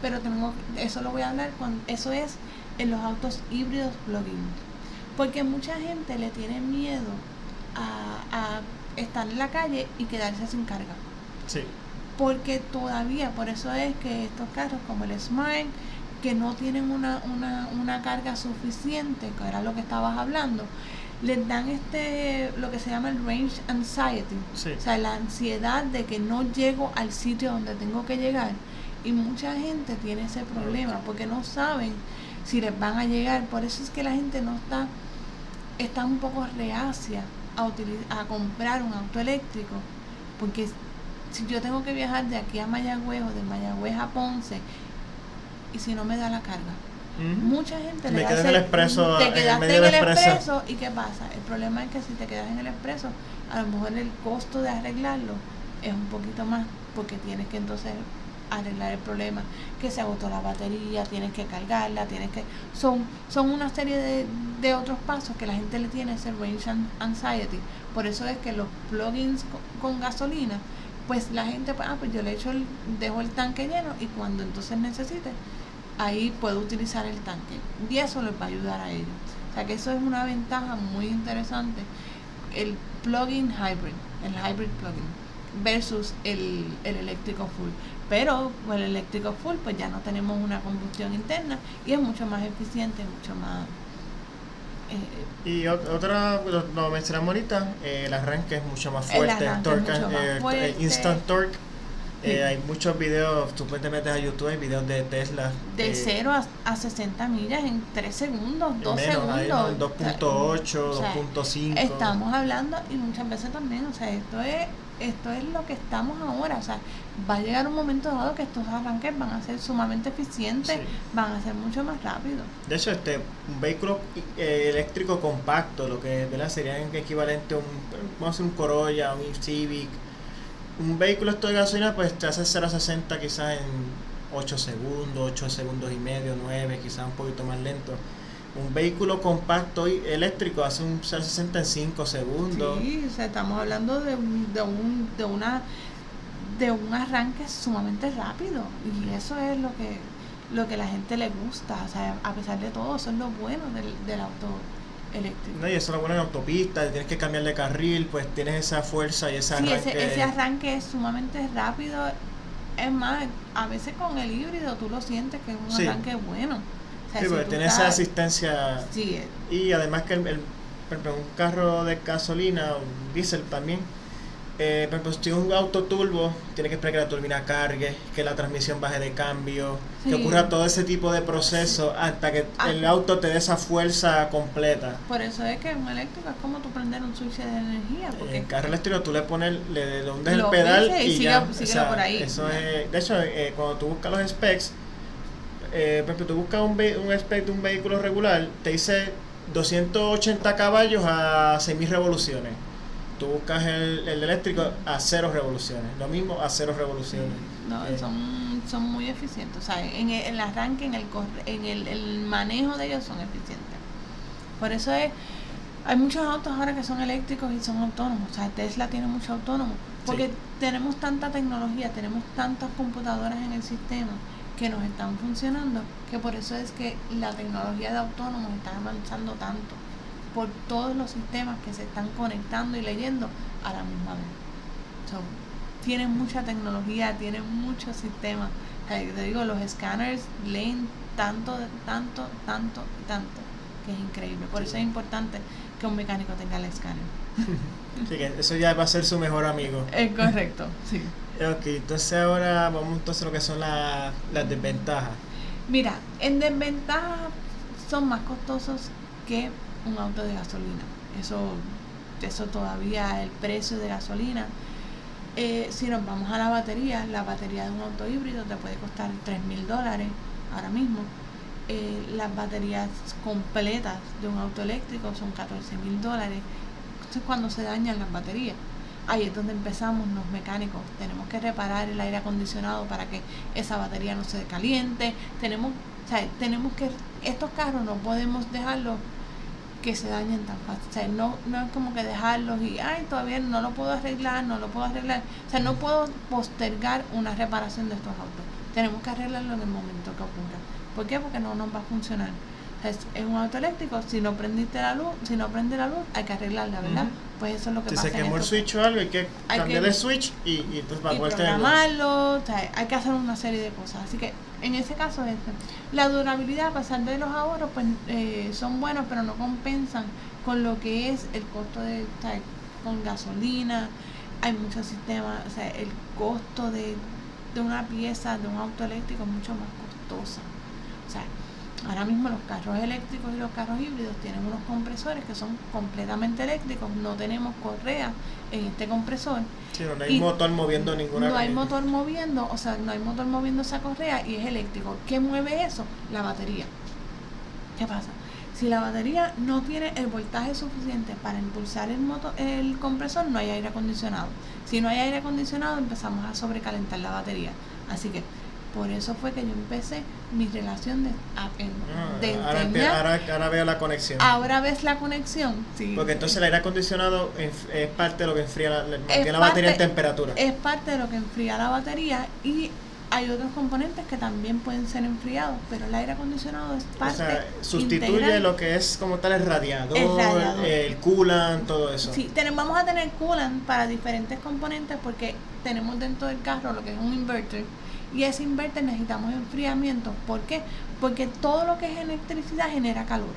pero tenemos, eso lo voy a hablar cuando, eso es en los autos híbridos plug-in. Porque mucha gente le tiene miedo a, estar en la calle y quedarse sin carga. Sí. Porque todavía, por eso es que estos carros como el Smart, que no tienen una, una, una carga suficiente, que era lo que estabas hablando, les dan este lo que se llama el range anxiety, o sea, la ansiedad de que no llego al sitio donde tengo que llegar. Y mucha gente tiene ese problema porque no saben si les van a llegar. Por eso es que la gente no está, está un poco reacia a, a comprar un auto eléctrico. Porque si yo tengo que viajar de aquí a Mayagüez o de Mayagüez a Ponce, y si no me da la carga. Mucha gente me le en el expreso, te quedaste en el, expreso. y qué pasa el problema es que si te quedas en el expreso a lo mejor el costo de arreglarlo es un poquito más porque tienes que entonces arreglar el problema, que se agotó la batería, tienes que cargarla, tienes que... Son, son una serie de, de otros pasos que la gente le tiene ese range anxiety. Por eso es que los plugins con, gasolina pues la gente, pues, ah, pues yo le echo el, dejo el tanque lleno y cuando entonces necesite, ahí puedo utilizar el tanque. Y eso les va a ayudar a ellos. O sea que eso es una ventaja muy interesante. El plugin hybrid, el hybrid plugin, versus el, el eléctrico full. Pero con el eléctrico full, pues ya no tenemos una combustión interna y es mucho más eficiente, mucho más eh, y otra, lo, mencionamos ahorita, eh, el arranque es mucho más fuerte, eh, instant torque. hay muchos videos, tú te metes a YouTube, hay videos de Tesla. De 0 a, a, 60 millas en 3 segundos, 2 segundos. 2.8, 2.5. Estamos hablando, y muchas veces también, o sea, esto es esto es lo que estamos ahora. O sea, va a llegar un momento dado que estos arranques van a ser sumamente eficientes, van a ser mucho más rápidos. De hecho, este un vehículo eh, eléctrico compacto, lo que ¿verdad? sería equivalente a un, vamos a un Corolla, un Civic, un vehículo esto de gasolina, pues te hace 0 a 60 quizás en 8 segundos, 8 segundos y medio, 9, quizás un poquito más lento un vehículo compacto y eléctrico hace un 65 segundos. Sí, o sea, estamos hablando de, de, un, de, una, de un arranque sumamente rápido y eso es lo que, lo que la gente le gusta, o sea, a pesar de todo, eso es lo bueno del, del auto eléctrico. No, y eso es lo bueno en autopista, tienes que cambiar de carril, pues tienes esa fuerza y ese arranque. Sí, ese, ese arranque es sumamente rápido. Es más, a veces con el híbrido tú lo sientes que es un arranque bueno sí, porque tiene esa asistencia. Y además que el, el, un carro de gasolina, un diésel también, eh, por si un auto turbo, tiene que esperar que la turbina cargue, que la transmisión baje de cambio, que ocurra todo ese tipo de proceso hasta que ah. el auto te dé esa fuerza completa. Por eso es que un eléctrico es como tú prender un switch de energía. Porque el carro eléctrico tú le pones, le, hundes el pedal y, ya. por ahí. Eso es, de hecho, eh, cuando tú buscas los specs, eh, por ejemplo, tú buscas un, un spec de un vehículo regular, te dice 280 caballos a 6000 revoluciones. Tú buscas el, el eléctrico a cero revoluciones. Lo mismo a cero revoluciones. No, eh. son, son muy eficientes. O sea, en el, arranque, en, el, en el, el manejo de ellos son eficientes. Por eso es hay muchos autos ahora que son eléctricos y son autónomos. O sea, Tesla tiene mucho autónomo. Porque tenemos tanta tecnología, tenemos tantas computadoras en el sistema que nos están funcionando, que por eso es que la tecnología de autónomos está avanzando tanto, por todos los sistemas que se están conectando y leyendo a la misma vez. tienen mucha tecnología, tienen muchos sistemas. te digo, los escáneres leen tanto, tanto, tanto y tanto, que es increíble. Por eso es importante que un mecánico tenga el escáner. que eso ya va a ser su mejor amigo. Es correcto, sí. Ok, entonces ahora vamos entonces a lo que son las desventajas. Mira, en desventaja son más costosos que un auto de gasolina. Eso, eso todavía el precio de gasolina. Eh, si nos vamos a la batería, la batería de un auto híbrido te puede costar 3 mil dólares ahora mismo. Eh, las baterías completas de un auto eléctrico son 14 mil dólares. Entonces cuando se dañan las baterías ahí es donde empezamos los mecánicos. Tenemos que reparar el aire acondicionado para que esa batería no se caliente. Tenemos, o sea, tenemos que, estos carros no podemos dejarlos que se dañen tan fácil. O sea, no, no es como que dejarlos y, ay, todavía no lo puedo arreglar, no lo puedo arreglar. O sea, no puedo postergar una reparación de estos autos. Tenemos que arreglarlo en el momento que ocurra. ¿Por qué? Porque no nos va a funcionar es, un auto eléctrico, si no prendiste la luz, si no prende la luz, hay que arreglarla, ¿verdad? Pues eso es lo que pasa. Si se quemó el switch o algo, hay que cambiar el switch y, y entonces va a programarlo, o sea, hay que hacer una serie de cosas. Así que en ese caso, este, la durabilidad, a pesar de los ahorros, pues eh, son buenos, pero no compensan con lo que es el costo de, o sea, con gasolina, hay muchos sistemas, o sea, el costo de, de una pieza de un auto eléctrico es mucho más costosa. O sea, Ahora mismo los carros eléctricos y los carros híbridos tienen unos compresores que son completamente eléctricos, no tenemos correa en este compresor. Sí, no hay motor moviendo ninguna No hay motor moviendo, o sea, no hay motor moviendo esa correa y es eléctrico. ¿Qué mueve eso? La batería. ¿Qué pasa? Si la batería no tiene el voltaje suficiente para impulsar el, motor, el compresor, no hay aire acondicionado. Si no hay aire acondicionado, empezamos a sobrecalentar la batería. Así que Por eso fue que yo empecé mi relación de, Ah, de ahora, empie- enseñar. ahora, ahora veo la conexión. Ahora ves la conexión. Sí. Porque entonces el aire acondicionado es parte de lo que enfría la, parte- batería en temperatura. Es parte de lo que enfría la batería y hay otros componentes que también pueden ser enfriados, pero el aire acondicionado es o parte sea, sustituye integral. lo que es como tal el radiador, El radiador. el coolant, todo eso. Sí, tenemos, vamos a tener coolant para diferentes componentes porque tenemos dentro del carro lo que es un inverter y ese inverter necesitamos enfriamiento. ¿Por qué? Porque todo lo que es electricidad genera calor.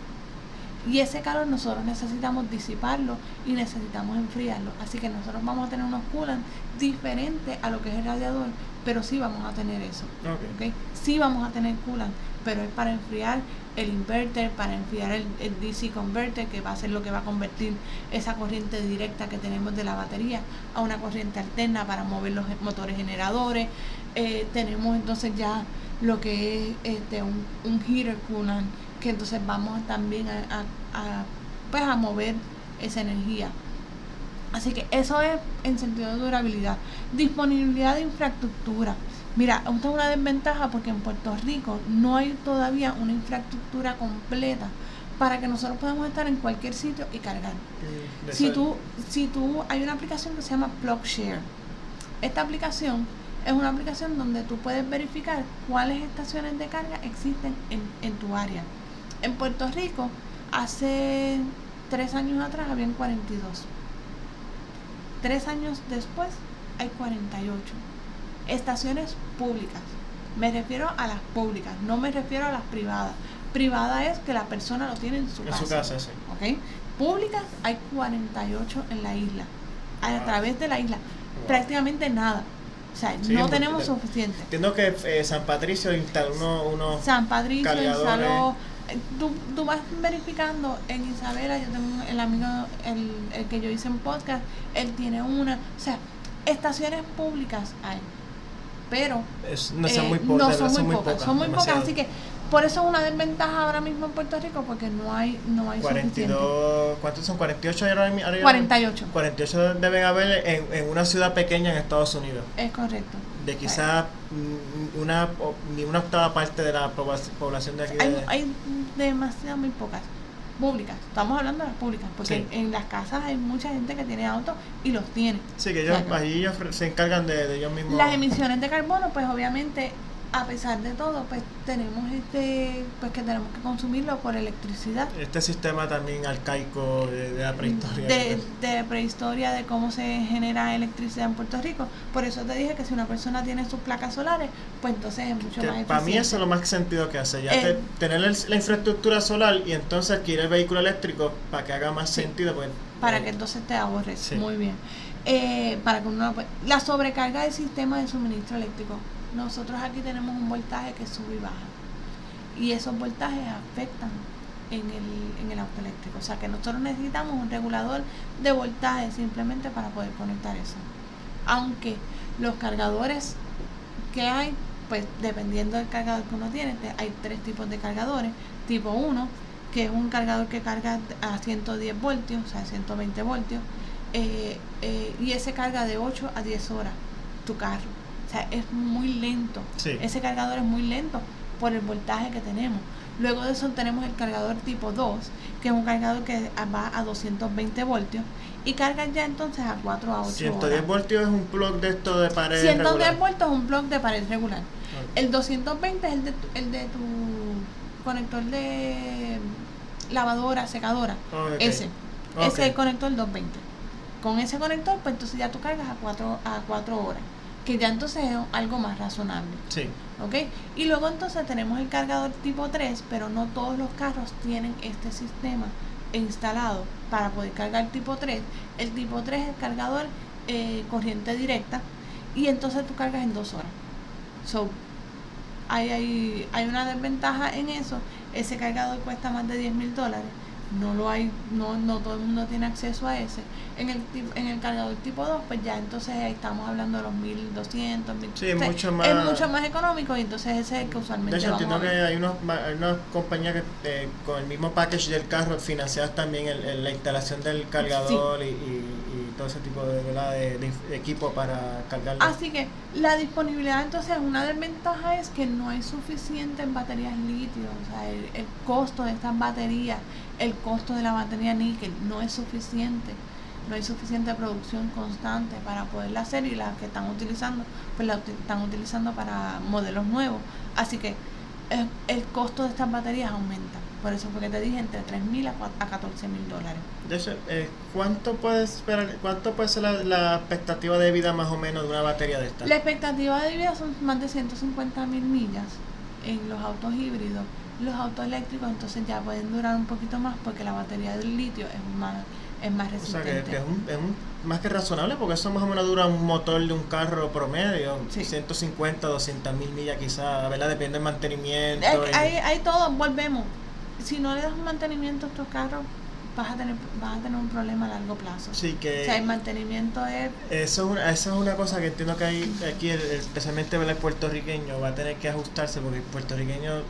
Y ese calor nosotros necesitamos disiparlo y necesitamos enfriarlo. Así que nosotros vamos a tener unos coolant diferentes a lo que es el radiador, pero sí vamos a tener eso. Ok. ¿ok? Sí vamos a tener coolant, pero es para enfriar el inverter, para enfriar el, el DC converter, que va a ser lo que va a convertir esa corriente directa que tenemos de la batería a una corriente alterna para mover los motores generadores. Eh, tenemos entonces ya lo que es este un, un heater coolant, que entonces vamos también a, a- a, pues a mover esa energía. Así que eso es en sentido de durabilidad. Disponibilidad de infraestructura. Mira, esta es una desventaja porque en Puerto Rico no hay todavía una infraestructura completa para que nosotros podamos estar en cualquier sitio y cargar. Mm, Si tú, si tú, hay una aplicación que se llama PlugShare. Esta aplicación es una aplicación donde tú puedes verificar cuáles estaciones de carga existen en, en tu área. En Puerto Rico, hace tres años atrás habían 42. Tres años después hay 48. Estaciones públicas. Me refiero a las públicas, no me refiero a las privadas. Privada es que la persona lo tiene en su en casa. su casa, sí. ¿ok? Públicas hay 48 en la isla, a Wow. través de la isla. Wow. Prácticamente nada. O sea, Sí, no tenemos te- suficiente. Entiendo que eh, San Patricio instaló uno, unos San Patricio, cargadores. instaló. eh, Tú, tú vas verificando en Isabela, yo tengo el amigo, el, el que yo hice en podcast, él tiene una. O sea, estaciones públicas hay. Pero es- no son eh, muy, no son muy pocas, son muy pocas, así que por eso es una desventaja ahora mismo en Puerto Rico porque no hay no hay suficiente. 42, ¿cuántos son? 48 ahora ahora mismo? 48. 48 deben haber en, en una ciudad pequeña en Estados Unidos. Es correcto. De quizás mm, una, ni una octava parte de la pobla- población de aquí. Hay, de- hay demasiadas muy pocas públicas. Estamos hablando de las públicas porque Sí. en las casas hay mucha gente que tiene autos y los tiene. sí, que ellos, allí ellos se encargan de, de ellos mismos. Las emisiones de carbono, pues obviamente, a pesar de todo, pues tenemos este, pues que tenemos que consumirlo por electricidad. Este sistema también arcaico de, de la prehistoria. de, de prehistoria de cómo se genera electricidad en Puerto Rico. Por eso te dije que si una persona tiene sus placas solares, pues entonces es mucho Que más para mí eso es lo más sentido que hace, ya Eh, te- tener la infraestructura solar y entonces adquirir el vehículo eléctrico para que haga más Sí. sentido. Pues, para eh, que entonces te ahorres. Sí. Muy bien. Eh, para que uno, pues, la sobrecarga del sistema de suministro eléctrico. Nosotros aquí tenemos un voltaje que sube y baja. Y esos voltajes afectan en el, en el auto eléctrico. O sea que nosotros necesitamos un regulador de voltaje simplemente para poder conectar eso. Aunque los cargadores que hay, pues dependiendo del cargador que uno tiene, hay tres tipos de cargadores. Tipo 1, que es un cargador que carga a 110 voltios, o sea, 120 voltios, eh, eh, y ese carga de 8 a 10 horas tu carro. O sea, es muy lento. Sí. Ese cargador es muy lento por el voltaje que tenemos. Luego de eso tenemos el cargador tipo 2, que es un cargador que va a 220 voltios y carga ya entonces a 4 a 8 110 horas. voltios es un plug de esto de pared 110 regular. voltios es un bloque de pared regular. Ok. El 220 es el de tu, el de tu conector de lavadora, secadora. Ese. Ese es el conector 220. Con ese conector, pues entonces ya tú cargas a 4 a cuatro horas. Que ya entonces es algo más razonable. Sí. ¿Ok? Y luego entonces tenemos el cargador tipo 3, pero no todos los carros tienen este sistema instalado para poder cargar tipo 3. El tipo 3 es el cargador eh, corriente directa y entonces tú cargas en dos horas. So, hay, hay, hay una desventaja en eso. Ese cargador cuesta más de 10 mil dólares. No lo hay, no, no todo el mundo tiene acceso a ese. En el, en el cargador tipo 2, pues ya entonces estamos hablando de los 1200, 1000. Sí, es mucho más- Es mucho más económico y entonces ese es el que De usualmente hecho, vamos entiendo que hay, unos, hay unas compañías que eh, con el mismo package del carro financiadas también el- el- la instalación del cargador y, y- y todo ese tipo de, de, equipo para cargarlo. Así que la disponibilidad, entonces, una desventaja es que no hay suficientes baterías litio, o sea, el, el costo de estas baterías, el costo de la batería níquel no es suficiente no hay suficiente producción constante para poderla hacer y las que están utilizando, pues la están utilizando para modelos nuevos. Así que eh, el costo de estas baterías aumenta. Por eso fue que te dije entre 3.000 a 14.000 dólares. De hecho, eh, ¿cuánto, puede esperar, ¿cuánto puede ser la, expectativa de vida más o menos de una batería de estas? La expectativa de vida son más de 150.000 millas en los autos híbridos. Los autos eléctricos entonces ya pueden durar un poquito más porque la batería del litio es más es más resistente. O sea, que, es, un, más que razonable porque eso más o menos dura un motor de un carro promedio, 150, 200 mil millas quizás, ¿verdad? Depende del mantenimiento. Hay, hay, todo, volvemos. Si no le das un mantenimiento a estos carros, vas a tener vas a tener un problema a largo plazo. Sí, que... O sea, el mantenimiento es... Eso, eso es una cosa que entiendo que hay aquí, especialmente el puertorriqueño, va a tener que ajustarse porque el puertorriqueño...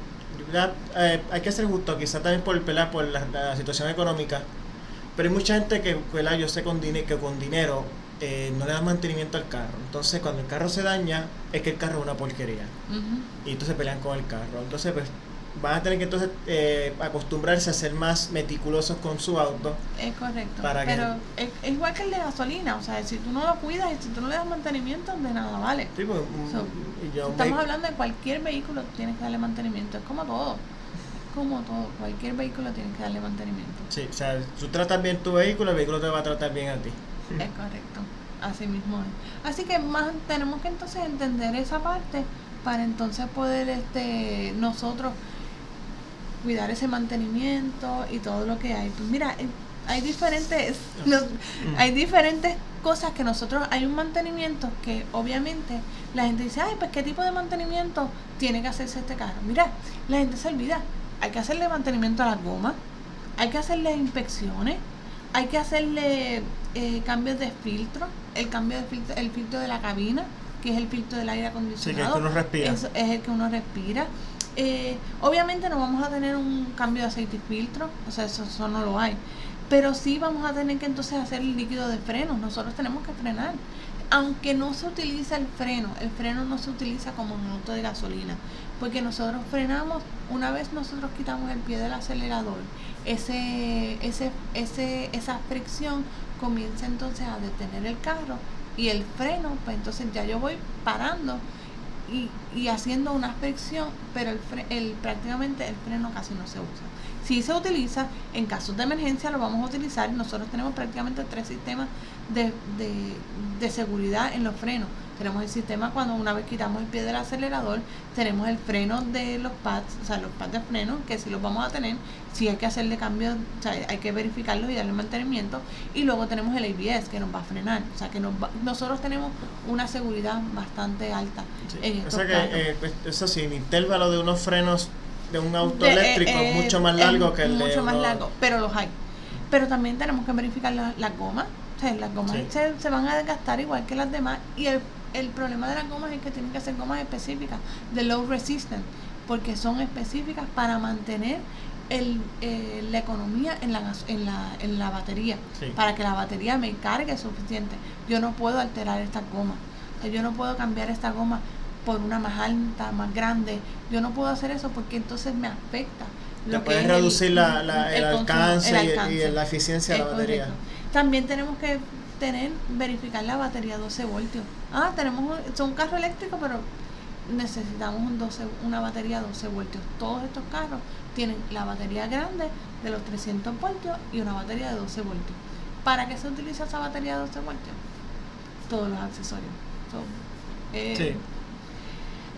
Eh, hay que ser justo, quizás también por, por la, la situación económica pero hay mucha gente que, yo sé con dinero, que con dinero eh, no le da mantenimiento al carro. Entonces, cuando el carro se daña, es que el carro es una porquería. Y entonces pelean con el carro. Entonces, pues van a tener que entonces eh, acostumbrarse a ser más meticulosos con su auto. Es correcto. pero es, igual que el de gasolina, o sea, si tú no lo cuidas y si tú no le das mantenimiento, de nada vale. Pues, estamos hablando de cualquier vehículo, tienes que darle mantenimiento, es como todo como todo, cualquier vehículo tiene que darle mantenimiento. Sí, o sea, tú tratas bien tu vehículo, el vehículo te va a tratar bien a ti. Es correcto, así mismo es. Así que más tenemos que entonces entender esa parte para entonces poder este nosotros cuidar ese mantenimiento y todo lo que hay. Pues mira, eh, hay diferentes mm. hay diferentes cosas que nosotros hay un mantenimiento que obviamente la gente dice, "Ay, pues qué tipo de mantenimiento tiene que hacerse este carro?" Mira, la gente se olvida hay que hacerle mantenimiento a las gomas, hay que hacerle inspecciones, hay que hacerle eh, cambios de filtro, el cambio de filtro, el filtro de la cabina, que es el filtro del aire acondicionado. Sí, que uno respira. es el que uno respira. Eh, obviamente no vamos a tener un cambio de aceite y filtro, o sea, eso, eso no lo hay. Pero sí vamos a tener que entonces hacer el líquido de freno. Nosotros tenemos que frenar aunque no se utiliza el freno, el freno no se utiliza como un auto de gasolina, porque nosotros frenamos, una vez nosotros quitamos el pie del acelerador, ese, ese, ese, esa fricción comienza entonces a detener el carro y el freno, pues entonces ya yo voy parando y, y haciendo una fricción, pero el, el, prácticamente el freno casi no se usa. Si se utiliza, en casos de emergencia lo vamos a utilizar. Nosotros tenemos prácticamente tres sistemas de, de, seguridad en los frenos. Tenemos el sistema cuando una vez quitamos el pie del acelerador, tenemos el freno de los pads, o sea, los pads de freno, que si los vamos a tener, si hay que hacerle cambios, o sea, hay que verificarlos y darle mantenimiento. Y luego tenemos el ABS que nos va a frenar. O sea, que nos nosotros tenemos una seguridad bastante alta. o sea que, eh, pues, eso sí, el intervalo de unos frenos de un auto eléctrico es eh, mucho más largo que el mucho de. Mucho más largo, pero los hay. Pero también tenemos que verificar las la gomas. O sea, las gomas se, se, van a desgastar igual que las demás. Y el, el problema de las gomas es que tienen que ser gomas específicas, de low resistance, porque son específicas para mantener el, eh, la economía en la, en la, en la batería, para que la batería me cargue suficiente. Yo no puedo alterar esta goma. O sea, yo no puedo cambiar esta goma por una más alta, más grande. Yo no puedo hacer eso porque entonces me afecta. Lo que puedes reducir la, el, alcance, y, la eficiencia de la batería. También tenemos que tener, verificar la batería 12 voltios. Ah, tenemos un, un carro eléctrico, pero necesitamos un 12, una batería 12 voltios. Todos estos carros tienen la batería grande de los 300 voltios y una batería de 12 voltios. ¿Para qué se utiliza esa batería de 12 voltios? Todos los accesorios. Eh, sí.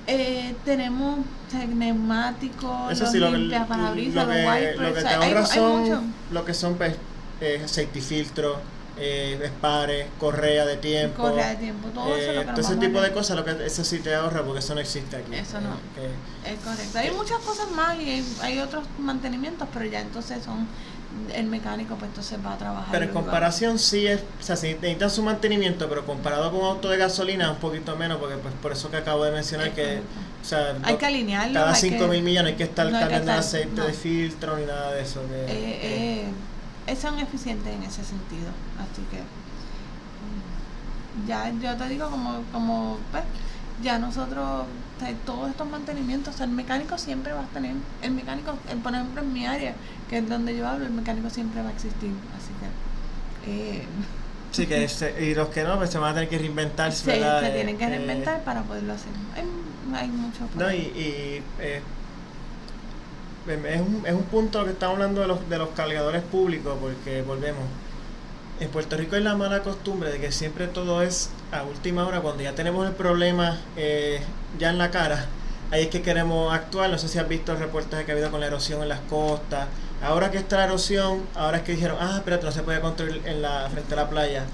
Eh, tenemos neumáticos, Eso sí, lo, que, lo, que, lo que te ahorra son lo que son pues, eh, aceite y filtro, eh, espares, correa de tiempo. Correa de tiempo, todo eso. Lo que todo ese tipo de cosas, lo que eso sí te ahorra porque eso no existe aquí. Eso no. Es correcto. Hay muchas cosas más y hay otros mantenimientos, pero ya entonces son el mecánico pues entonces va a trabajar. Pero en comparación sí es, o sea, si necesitan su mantenimiento, pero comparado con un auto de gasolina un poquito menos, porque pues por eso que acabo de mencionar que, o sea, hay que alinearlo. Cada 5 mil millas no hay que estar cambiando aceite de filtro ni nada de eso. Que, eh, eh, son eficientes en ese sentido, así que Ya yo te digo como, como pues, ya nosotros, todos estos mantenimientos, el mecánico siempre va a tener, el mecánico, por ejemplo en mi área, que es donde yo hablo, el mecánico siempre va a existir, así que... Eh, sí, que este, y los que no, pues se van a tener que reinventarse, sí, se tienen que eh, reinventar para poderlo hacer. Hay, hay mucho... No, y, y eh, es, un, es un punto que estamos hablando de los, de los cargadores públicos, porque volvemos en Puerto Rico hay la mala costumbre de que siempre todo es a última hora, cuando ya tenemos el problema eh, ya en la cara, ahí es que queremos actuar. No sé si has visto el reportaje que ha habido con la erosión en las costas. Ahora que está la erosión, ahora es que dijeron, ah, espérate, no se puede construir en la, frente a la playa.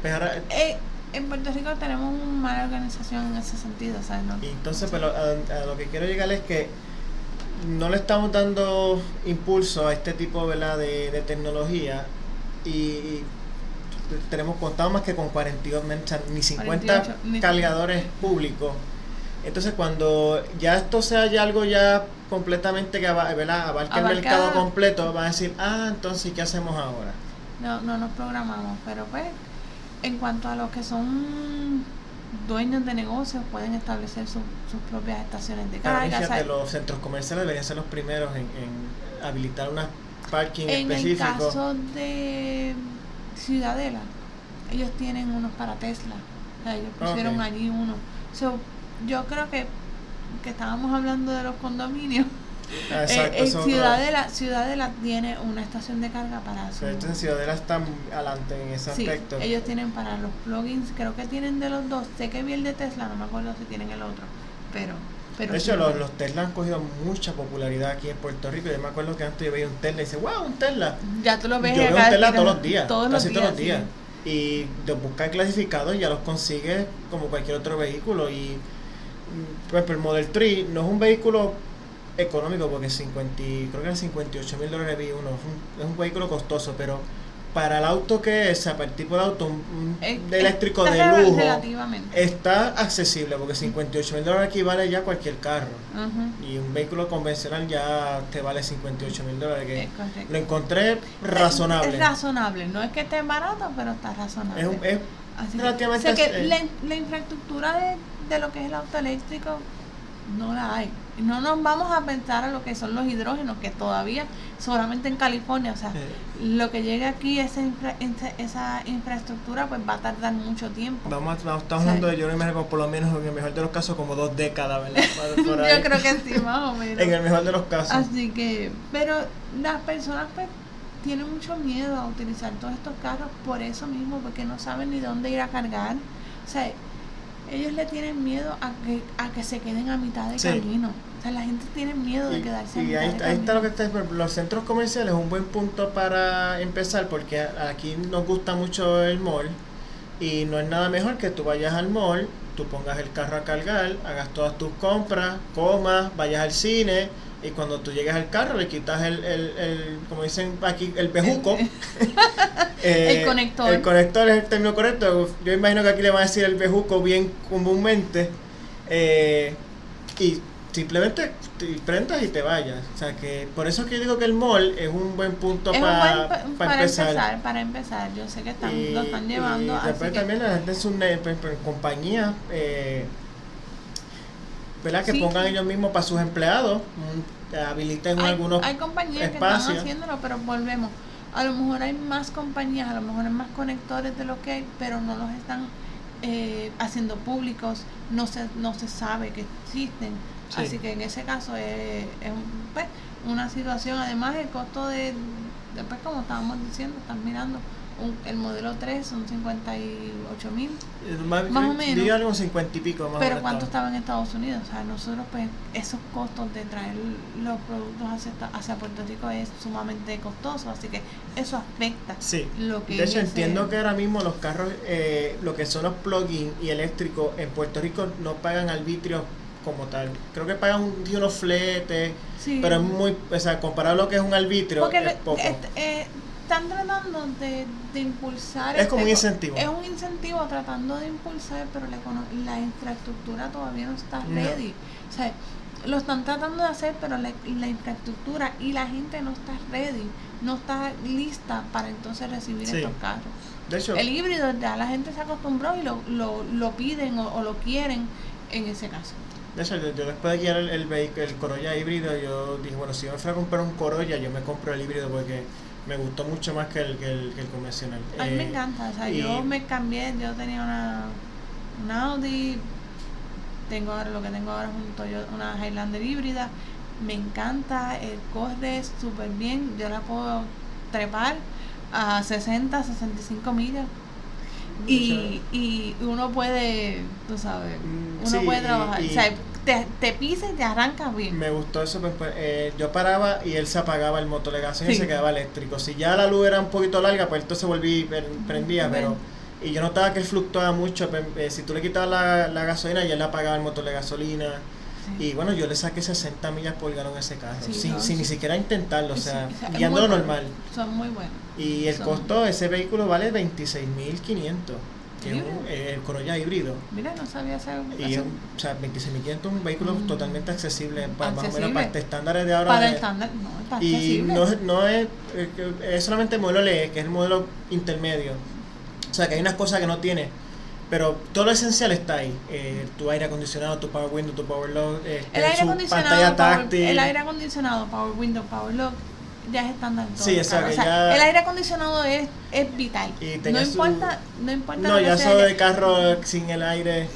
Pues eh, en Puerto Rico tenemos una mala organización en ese sentido, ¿sabes? Y entonces, pero a, lo que quiero llegar es que no le estamos dando impulso a este tipo De, de tecnología y tenemos contado más que con 42, ni 50 cargadores públicos. Entonces cuando ya esto sea ya algo ya completamente que abarque el mercado completo, va a decir, ah, entonces ¿qué hacemos ahora? No, no nos programamos, pero pues en cuanto a los que son dueños de negocios pueden establecer sus propias estaciones de carga. los centros comerciales deberían ser los primeros en, habilitar unas parking en En el caso de Ciudadela, ellos tienen unos para Tesla. O sea, ellos pusieron allí uno. yo creo que, que estábamos hablando de los condominios. Ah, exacto, eh, Ciudadela, Ciudadela tiene una estación de carga para su... Ciudadela está adelante en ese sí, aspecto. ellos tienen para los plugins, creo que tienen de los dos. Sé que vi el de Tesla, no me acuerdo si tienen el otro, pero... pero de hecho, los, los, Tesla han cogido mucha popularidad aquí en Puerto Rico. Yo me acuerdo que antes yo veía un Tesla y dice, wow, un Tesla. Ya tú lo ves. Yo veo un Tesla todos los días, casi todos los días y de buscar clasificados ya los consigues como cualquier otro vehículo y pues el Model 3 no es un vehículo económico porque 50, creo que era 58 mil dólares vi uno es un vehículo costoso pero para el auto que es, de auto de eléctrico de lujo, está accesible porque 58 mil dólares equivale ya a cualquier carro. Y un vehículo convencional ya te vale 58 mil dólares. Que lo encontré razonable. Es, razonable, no es que esté barato, pero está razonable. Es, relativamente. que la, la, infraestructura de, de lo que es el auto eléctrico no la hay. No nos vamos a pensar a lo que son los hidrógenos, que todavía solamente en California, o sea, lo que llegue aquí, esa, esa infraestructura, pues va a tardar mucho tiempo. Vamos, estamos hablando de, yo me por lo menos en el mejor de los casos, como dos décadas, ¿verdad? yo creo que sí, más o menos. en el mejor de los casos. Así que, pero las personas, pues, tienen mucho miedo a utilizar todos estos carros por eso mismo, porque no saben ni dónde ir a cargar. O sea, ellos le tienen miedo a que, a que se queden a mitad de camino. O sea, la gente tiene miedo de quedarse a mitad ahí, de ahí está lo que está los centros comerciales es un buen punto para empezar porque aquí nos gusta mucho el mall y no es nada mejor que tú vayas al mall, tú pongas el carro a cargar, hagas todas tus compras, comas, vayas al cine y cuando tú llegas al carro le quitas el, el, el como dicen aquí, el bejuco. el eh, conector. El conector es el término correcto. Yo imagino que aquí le van a decir el bejuco bien comúnmente. Eh, y simplemente te prendas y te vayas. O sea que por eso es que yo digo que el mall es un buen punto para, para empezar. Para empezar, yo sé que están, lo están llevando. Y después también la gente es una compañía. Eh, ¿verdad? Que pongan ellos mismos para sus empleados, mm, habiliten hay, algunos Hay compañías que están haciéndolo, pero volvemos. A lo mejor hay más compañías, a lo mejor hay más conectores de lo que hay, pero no los están eh, haciendo públicos, no se, no se sabe que existen. Así que en ese caso es, pues, una situación, además el costo de, después como estábamos diciendo, están mirando el modelo 3 son 58 mil. Más, o menos. algo 50 y pico más Pero ¿cuánto estaba en Estados Unidos? O sea, nosotros pues esos costos de traer los productos hacia, hacia Puerto Rico es sumamente costoso, así que eso afecta sí. lo que De hecho, entiendo que ahora mismo los carros, eh, lo que son los plug-in y eléctricos en Puerto Rico no pagan arbitrio como tal. Creo que pagan un, unos fletes, pero es muy, o sea, comparado a lo que es un arbitrio, es poco. Eh, están tratando de, de impulsar. Es como un este incentivo. Es un incentivo tratando de impulsar, pero la, la infraestructura todavía no está ready. O sea, lo están tratando de hacer, pero la, la, infraestructura y la gente no está ready, no está lista para entonces recibir estos carros. De hecho, el híbrido ya la gente se acostumbró y lo, lo, lo piden o, lo quieren en ese caso. De hecho, yo, después de guiar el, el, el Corolla híbrido, yo dije, bueno, si yo me fuera a comprar un Corolla, yo me compro el híbrido porque me gustó mucho más que el, que el, que el convencional. A mí me eh, encanta, o sea, yo me cambié, yo tenía una, una Audi, tengo ahora lo que tengo ahora es un Toyota, una Highlander híbrida, me encanta, el corre súper bien, yo la puedo trepar a 60, 65 millas. Y, y uno puede, tú sabes, uno puede trabajar. o sea, te, te pisa y te arranca bien. Me gustó eso, pues, pues eh, yo paraba y él se apagaba el motor de gasolina y se quedaba eléctrico. Si ya la luz era un poquito larga, pues entonces volví y prendía, pero... Y yo notaba que él fluctuaba mucho, pues, eh, si tú le quitabas la, la gasolina y él apagaba el motor de gasolina. Y bueno, yo le saqué 60 millas por galón a ese carro, sin, sin ni siquiera intentarlo, o sea, guiando normal. Son muy buenos. Y el costo de ese vehículo vale 26.500 que es un, el Corolla híbrido. Mira, no sabía hacer. Y o sea, 26.500 es un vehículo mm. totalmente accesible, para, más o menos para este estándares de ahora. Para el estándar, no, es para Y no, no es, es solamente el modelo LE, que es el modelo intermedio. O sea, que hay unas cosas que no tiene pero todo lo esencial está ahí. Eh, tu aire acondicionado, tu power window, tu power lock, eh, el aire acondicionado, pantalla táctil. el aire acondicionado, power window, power lock, ya es estándar todo. Sí, exacto. O sea, el aire acondicionado es, es vital. no importa, no importa. No, ya eso de carro sin el aire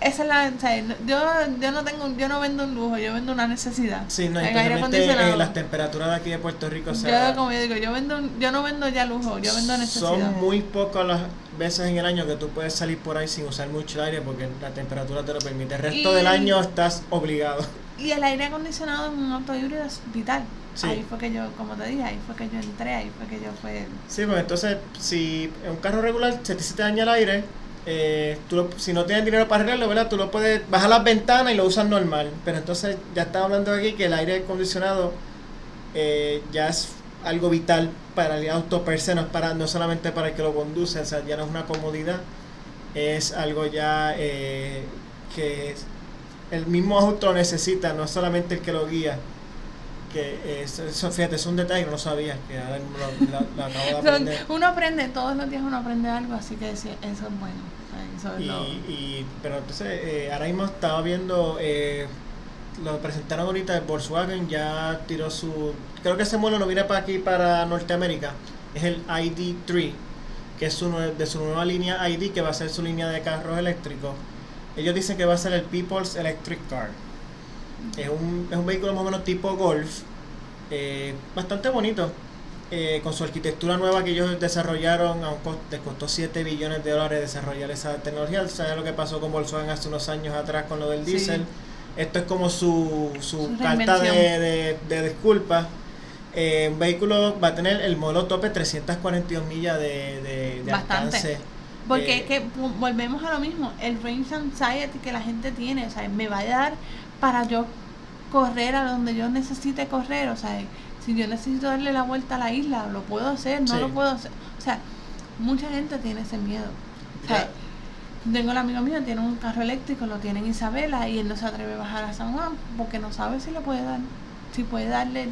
esa es la, o sea, yo, yo no tengo, yo no vendo un lujo, yo vendo una necesidad. Sí, no, especialmente eh, las temperaturas de aquí de Puerto Rico. O sea, yo, como yo digo, yo vendo, yo no vendo ya lujo, yo vendo necesidad. Son muy pocas las veces en el año que tú puedes salir por ahí sin usar mucho aire porque la temperatura te lo permite. El resto del año estás obligado. Y el aire acondicionado en un auto híbrido es vital. Ahí fue que yo, como te dije, ahí fue que yo entré, ahí fue que yo fue... Sí, pues entonces, si en un carro regular se te, se te daña el aire, eh, tú si no tienes dinero para arreglarlo, ¿verdad? Tú lo puedes bajar las ventanas y lo usas normal. Pero entonces ya estaba hablando aquí que el aire acondicionado eh, ya es algo vital para el auto per se, no, es para, no solamente para el que lo conduce, o sea, ya no es una comodidad, es algo ya eh, que el mismo auto necesita, no solamente el que lo guía. Que eso, fíjate, es un detalle que no sabía, que ahora lo, acabo de aprender. Uno aprende, todos los días uno aprende algo, así que eso es bueno. Y, pero entonces, eh, ahora mismo estaba viendo, eh, lo presentaron ahorita, Volkswagen ya tiró su, creo que ese modelo no viene para aquí, para Norteamérica, es el ID3, que es su, de su nueva línea ID, que va a ser su línea de carros eléctricos. Ellos dicen que va a ser el People's Electric Car. Es un, es un vehículo más o menos tipo Golf, eh, bastante bonito eh, con su arquitectura nueva que ellos desarrollaron, a un costo, les costó 7 billones de dólares desarrollar esa tecnología. ¿Sabes lo que pasó con Volkswagen hace unos años atrás con lo del diésel? Esto es como su, su, carta de, de, disculpas. Eh, un vehículo va a tener el modelo tope 342 millas de, de, alcance. Porque eh, que volvemos a lo mismo, el range anxiety que la gente tiene, o sea, me va a dar para yo correr a donde yo necesite correr, o sea, si yo necesito darle la vuelta a la isla, lo puedo hacer, no lo puedo hacer. O sea, mucha gente tiene ese miedo. O sea, tengo el amigo mío, tiene un carro eléctrico, lo tiene en Isabela y él no se atreve a bajar a San Juan porque no sabe si le puede dar, si puede darle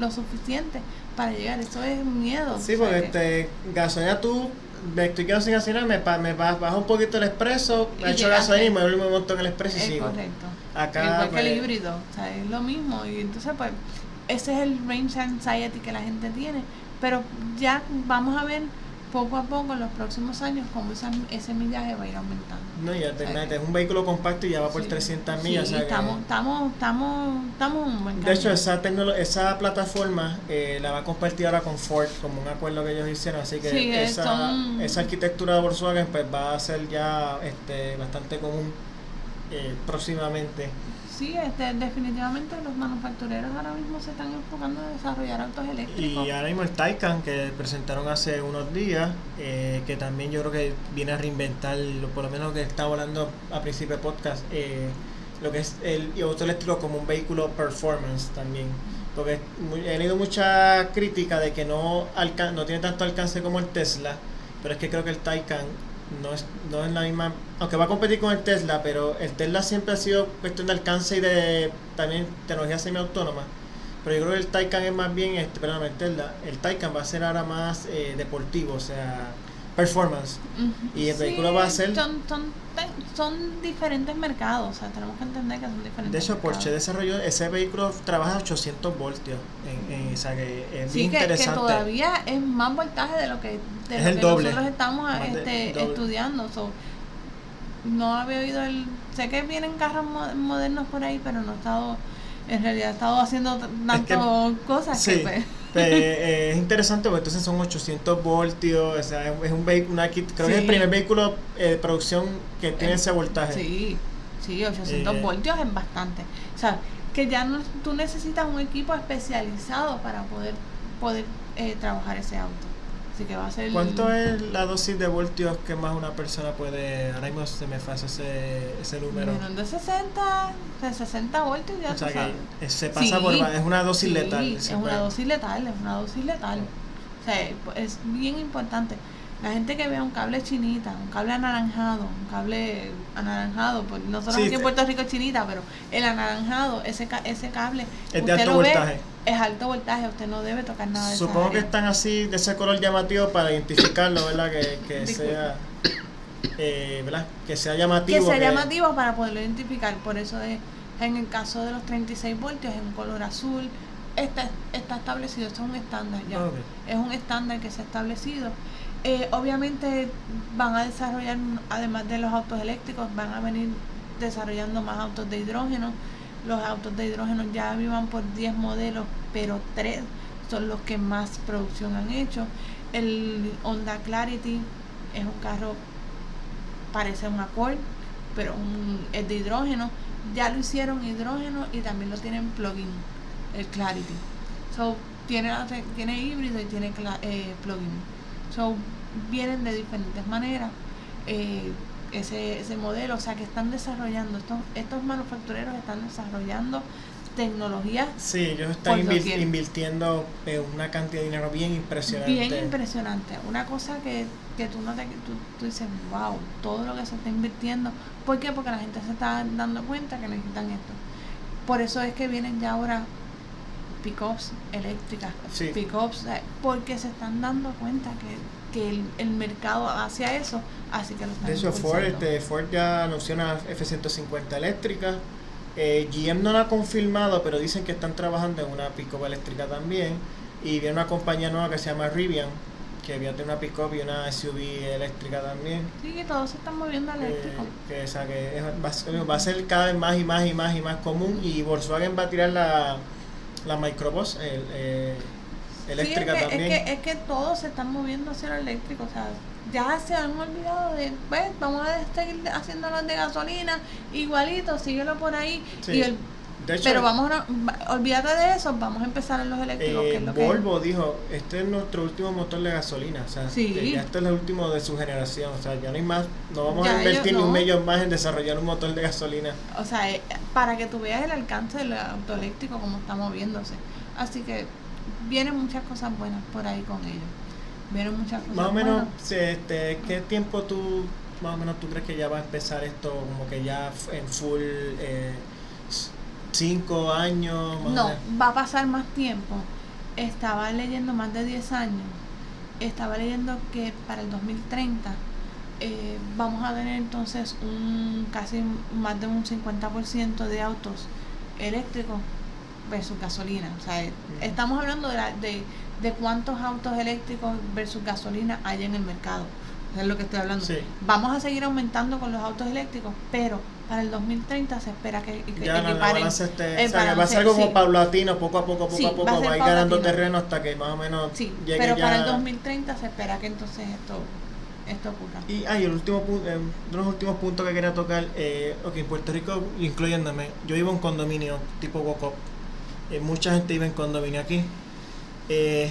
lo suficiente para llegar. Eso es miedo. Sí, porque este, gasolina tú estoy quedando sin gasolina, me, me bajo un poquito el expreso, me echo gasolina y me vuelvo un montón el expreso y sigo. correcto. Acá, Igual que el pues, híbrido, o sea, es lo mismo. Y entonces, pues, ese es el range anxiety que la gente tiene. Pero ya vamos a ver poco a poco en los próximos años cómo ese millaje va a ir aumentando. No, ya te es un vehículo compacto y ya va por 300 millas. Sí, estamos, estamos, estamos, estamos un buen De hecho, esa, esa plataforma eh, la va a compartir ahora con Ford, como un acuerdo que ellos hicieron. Así que esa, esa arquitectura de Volkswagen pues va a ser ya este, bastante común eh, próximamente. Sí, este, definitivamente los manufactureros ahora mismo se están enfocando en desarrollar autos eléctricos. Y ahora mismo el Taycan que presentaron hace unos días, eh, que también yo creo que viene a reinventar, por lo menos que estaba hablando a principio de podcast, eh, lo que es el auto eléctrico como un vehículo performance también. Porque he leído mucha crítica de que no, no tiene tanto alcance como el Tesla, pero es que creo que el Taycan no es, no es la misma, aunque va a competir con el Tesla, pero el Tesla siempre ha sido cuestión de alcance y de también tecnología semiautónoma. Pero yo creo que el Taycan es más bien, este, perdón, el Tesla, el Taycan va a ser ahora más eh, deportivo, o sea, performance. Y el vehículo va a ser... Son, son, son, diferentes mercados, o sea, tenemos que entender que son diferentes De hecho, Porsche desarrolló, ese vehículo trabaja a 800 voltios, en, en, o sea, que es sí, que, interesante. que todavía es más voltaje de lo que, de lo que nosotros estamos este, estudiando. So, no había oído el... Sé que vienen carros modernos por ahí, pero no he estado... En realidad he estado haciendo tantas cosas que... Pues, pues, eh, es interesante porque entonces son 800 voltios, o sea, es un vehículo, creo que es el primer vehículo eh, de producción que tiene ese voltaje. Sí, sí, 800 eh, voltios es bastante. O sea, que ya no, tú necesitas un equipo especializado para poder, poder trabajar ese auto. Así que va a ser... ¿Cuánto es la dosis de voltios que más una persona puede... Ahora mismo se me pasa ese, ese número. Menos de 60, de 60 voltios ya O sea que se pasa por... Es una dosis letal. Es una dosis letal, es una dosis letal. O sea, es bien importante. La gente que vea un cable chinita, un cable anaranjado, un cable anaranjado, pues no solo aquí en Puerto Rico es chinita, pero el anaranjado, ese, ese cable, es de alto voltaje. es alto voltaje, usted no debe tocar nada de Supongo que están así, de ese color llamativo para identificarlo, ¿verdad? Que, que sea... Eh, ¿verdad? Que sea llamativo. Que sea llamativo para poderlo identificar. Por eso es, en el caso de los 36 voltios, es un color azul. Está, está establecido, esto es un estándar ya. Es un estándar que se ha establecido eh, obviamente van a desarrollar, además de los autos eléctricos, van a venir desarrollando más autos de hidrógeno. Los autos de hidrógeno ya vivan por 10 modelos, pero 3 son los que más producción han hecho. El Honda Clarity es un carro, parece un Accord, pero es de hidrógeno. Ya lo hicieron hidrógeno y también lo tienen plug-in, el Clarity. So, tiene, tiene híbrido y tiene eh, plug-in. So, vienen de diferentes maneras eh, ese, ese modelo, o sea que están desarrollando, estos, estos manufactureros están desarrollando tecnología. Sí, ellos están invirtiendo eh, una cantidad de dinero bien impresionante. Bien impresionante. Una cosa que, que tú no te, tú, tú, dices, wow, todo lo que se está invirtiendo. ¿Por qué? Porque la gente se está dando cuenta que necesitan esto. Por eso es que vienen ya ahora pickups eléctricas, pickups, porque se están dando cuenta que, que el, mercado hacia eso, así que lo están De hecho, Ford, este, Ford ya anunció una F-150 eléctrica. Eh, GM no la ha confirmado, pero dicen que están trabajando en una pickup eléctrica también. Y viene una compañía nueva que se llama Rivian, que viene una pickup y una SUV eléctrica también. Sí, que todos se están moviendo a eléctrico. Eh, que, o sea, que va, a ser cada vez más y más y más y más común. Y Volkswagen va a tirar la la microbus el, eh, eléctrica es que, también. Es que, es que todos se están moviendo hacia lo eléctrico, o sea, ya se han olvidado de, pues, vamos a seguir haciendo los de gasolina, igualito, síguelo por ahí. Y el pero vamos a, olvídate de eso, vamos a empezar en los eléctricos. Eh, Volvo dijo, este es nuestro último motor de gasolina, o sea, ya este es el último de su generación, o sea, ya no hay más, no vamos a invertir ni un millón más en desarrollar un motor de gasolina. O sea, eh, para que tú veas el alcance del auto eléctrico como está moviéndose. Así que vienen muchas cosas buenas por ahí con ellos. Vienen muchas cosas Más o menos, este, ¿qué tiempo tú, más o menos tú crees que ya va a empezar esto como que ya en full... Eh, cinco años. no, va a pasar más tiempo. Estaba leyendo más de 10 años. Estaba leyendo que para el 2030 eh, vamos a tener entonces un casi más de un 50% de autos eléctricos versus gasolina. O sea, estamos hablando de, de, de cuántos autos eléctricos versus gasolina hay en el mercado. Es lo que estoy hablando. Vamos a seguir aumentando con los autos eléctricos, pero para el 2030 se espera que, que ya la balanza esté, va a ser como paulatino, poco a poco, poco a poco, va, a ir ganando terreno hasta que más o menos sí, pero para el 2030 se espera que entonces esto esto ocurra. Y hay el último punto, eh, de los últimos puntos que quería tocar, eh, ok, en Puerto Rico, incluyéndome, yo vivo en condominio tipo Wocop, eh, mucha gente vive en condominio aquí. Eh,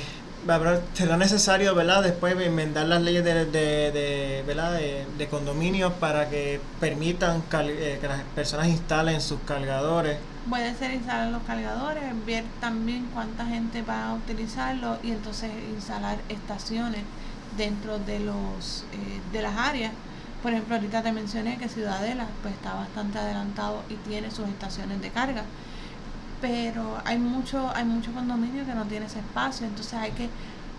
será necesario, ¿verdad? Después enmendar las leyes de, de, ¿verdad? de, condominios para que permitan eh, que las personas instalen sus cargadores. Puede ser instalar los cargadores, ver también cuánta gente va a utilizarlo y entonces instalar estaciones dentro de los eh, de las áreas. Por ejemplo, ahorita te mencioné que Ciudadela pues está bastante adelantado y tiene sus estaciones de carga pero hay mucho hay mucho condominio que no tiene ese espacio entonces hay que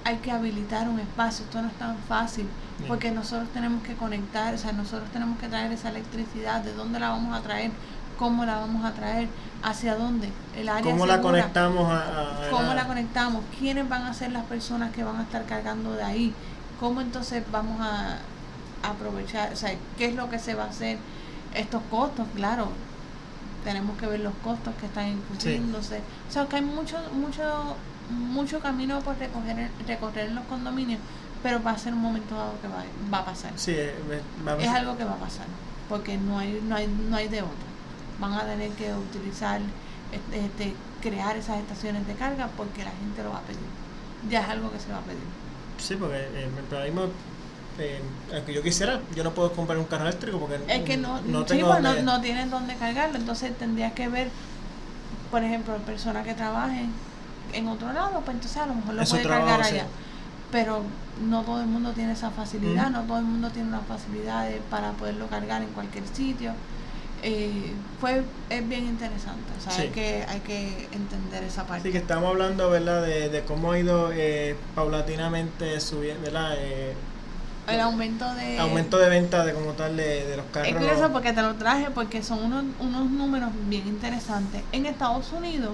hay que habilitar un espacio, esto no es tan fácil, porque nosotros tenemos que conectar, o sea, nosotros tenemos que traer esa electricidad, de dónde la vamos a traer, cómo la vamos a traer, hacia dónde, el área ¿Cómo la conectamos a, cómo la conectamos, quiénes van a ser las personas que van a estar cargando de ahí, cómo entonces vamos a aprovechar, o sea, qué es lo que se va a hacer, estos costos, claro, tenemos que ver los costos que están incurriéndose, o sea, que hay mucho, mucho, mucho camino por recorrer, recorrer en los condominios, pero va a ser un momento dado que va, va a pasar. Sí, va a pasar. Es algo que va a pasar, porque no hay, no hay, no hay de otro. Van a tener que utilizar, este, este, crear esas estaciones de carga porque la gente lo va a pedir. Ya es algo que se va a pedir. Sí, porque eh, el mismo eh, yo quisiera, yo no puedo comprar un carro eléctrico porque es que no, no, tengo pues, no, no, tienen dónde cargarlo, entonces tendrías que ver, por ejemplo, personas que trabajen en otro lado, pues entonces a lo mejor lo puede cargar allá. Pero no todo el mundo tiene esa facilidad, no todo el mundo tiene una facilidad para poderlo cargar en cualquier sitio. Eh, fue es bien interesante, o sea, hay, que, hay que entender esa parte. Sí, que estamos hablando, ¿verdad?, de, de cómo ha ido eh, paulatinamente subiendo, ¿verdad? Eh, el aumento de... Aumento de venta de como tal de, los carros. Es curioso porque te lo traje porque son unos, unos números bien interesantes. En Estados Unidos,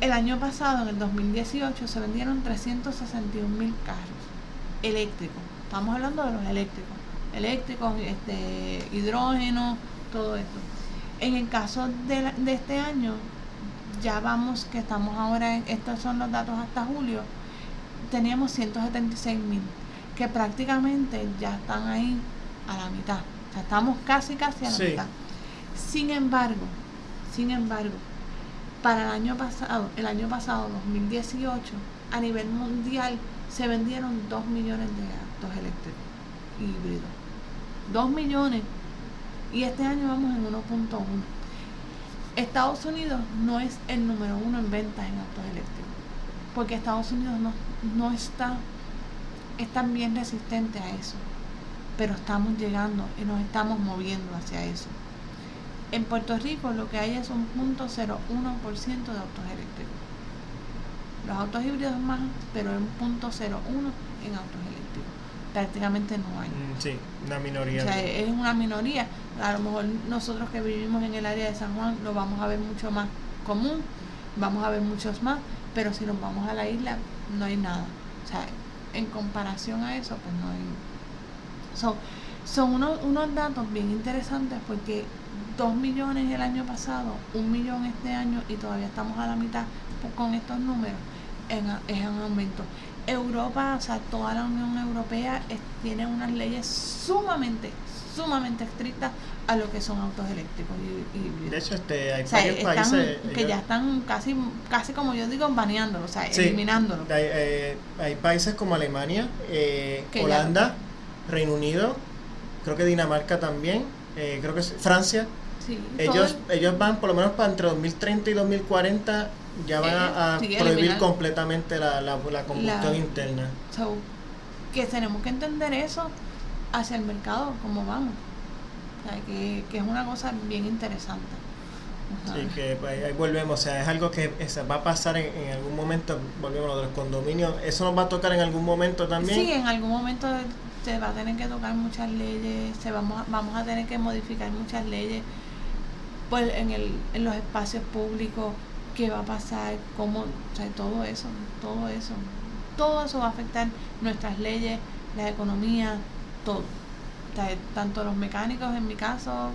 el año pasado, en el 2018, se vendieron 361 mil carros eléctricos. Estamos hablando de los eléctricos. Eléctricos, este, hidrógeno, todo esto. En el caso de, de este año, ya vamos, que estamos ahora, en, estos son los datos hasta julio, teníamos 176 mil que prácticamente ya están ahí a la mitad. O sea, estamos casi, casi a la mitad. Sin embargo, sin embargo, para el año pasado, el año pasado, 2018, a nivel mundial se vendieron 2 millones de autos eléctricos híbridos. 2 millones. Y este año vamos en 1.1. Estados Unidos no es el número uno en ventas en autos eléctricos. Porque Estados Unidos no, no está es también resistente a eso, pero estamos llegando y nos estamos moviendo hacia eso. En Puerto Rico lo que hay es un punto 0,1% de autos eléctricos. Los autos híbridos más, pero en punto 0,1 en autos eléctricos. Prácticamente no hay. Mm, sí, una minoría. O sea, es una minoría. A lo mejor nosotros que vivimos en el área de San Juan lo vamos a ver mucho más común, vamos a ver muchos más, pero si nos vamos a la isla no hay nada. O sea, en comparación a eso, pues no hay. son unos, unos datos bien interesantes porque 2 millones el año pasado, un millón este año y todavía estamos a la mitad con estos números, en, es un aumento. Europa, o sea, toda la Unión Europea tiene unas leyes sumamente, sumamente estrictas a lo que son autos eléctricos y, De hecho, este, hay países que ya están casi, casi como yo digo, baneándolo, o sea, eliminándolo. Hay, eh, hay, países como Alemania, eh, Holanda, Reino Unido, creo que Dinamarca también, eh, creo que Francia. ellos, ellos van por lo menos para entre 2030 y 2040 ya van a, prohibir completamente la, la, combustión interna. que tenemos que entender eso hacia el mercado, cómo vamos que, es una cosa bien interesante. Sí, que pues, ahí volvemos, o sea, es algo que va a pasar en, algún momento, volvemos a los condominios, ¿eso nos va a tocar en algún momento también? Sí, en algún momento se va a tener que tocar muchas leyes, se vamos, vamos a tener que modificar muchas leyes pues, en, el, en los espacios públicos, qué va a pasar, cómo, o sea, todo eso, todo eso, todo eso va a afectar nuestras leyes, la economía, todo tanto los mecánicos en mi caso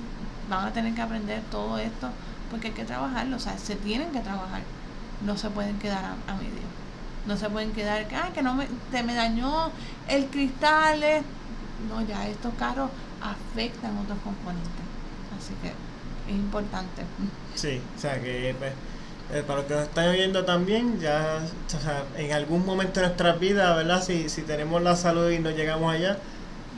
van a tener que aprender todo esto porque hay que trabajarlo, o sea, se tienen que trabajar, no se pueden quedar a, medio, no se pueden quedar que, ah, que no me, te me dañó el cristal, no, ya estos carros afectan otros componentes, así que es importante. Sí, o sea que pues, eh, para los que nos están oyendo también, ya o sea, en algún momento de nuestras vidas, ¿verdad? Si, si tenemos la salud y no llegamos allá,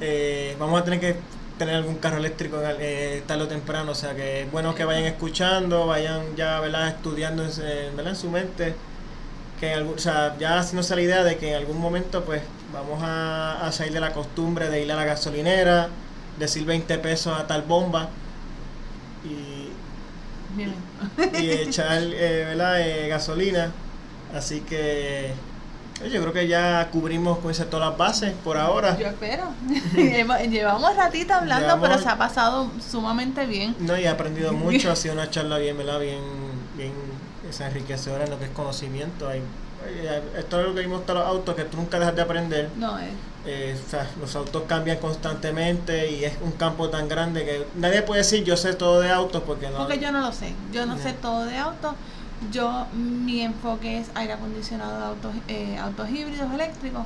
eh, vamos a tener que tener algún carro eléctrico eh, tarde o temprano, o sea que es bueno que vayan escuchando, vayan ya ¿verdad? estudiando en, ¿verdad? en su mente, que en algún, o sea, ya haciéndose la idea de que en algún momento pues vamos a, salir de la costumbre de ir a la gasolinera, decir 20 pesos a tal bomba y, y, echar eh, ¿verdad? Eh, gasolina, así que Yo creo que ya cubrimos con todas las bases por ahora. Yo espero. Llevamos ratito hablando, pero se ha pasado sumamente bien. No, y he aprendido mucho. ha sido una charla bien, ¿verdad? Bien, bien enriquecedora en lo que es conocimiento. Hay, esto es lo que vimos todos los autos, que tú nunca dejas de aprender. No, es. Eh, o sea, los autos cambian constantemente y es un campo tan grande que nadie puede decir yo sé todo de autos porque no. Porque yo no lo sé. Yo no sé todo de autos yo, mi enfoque es aire acondicionado de autos, eh, autos híbridos eléctricos.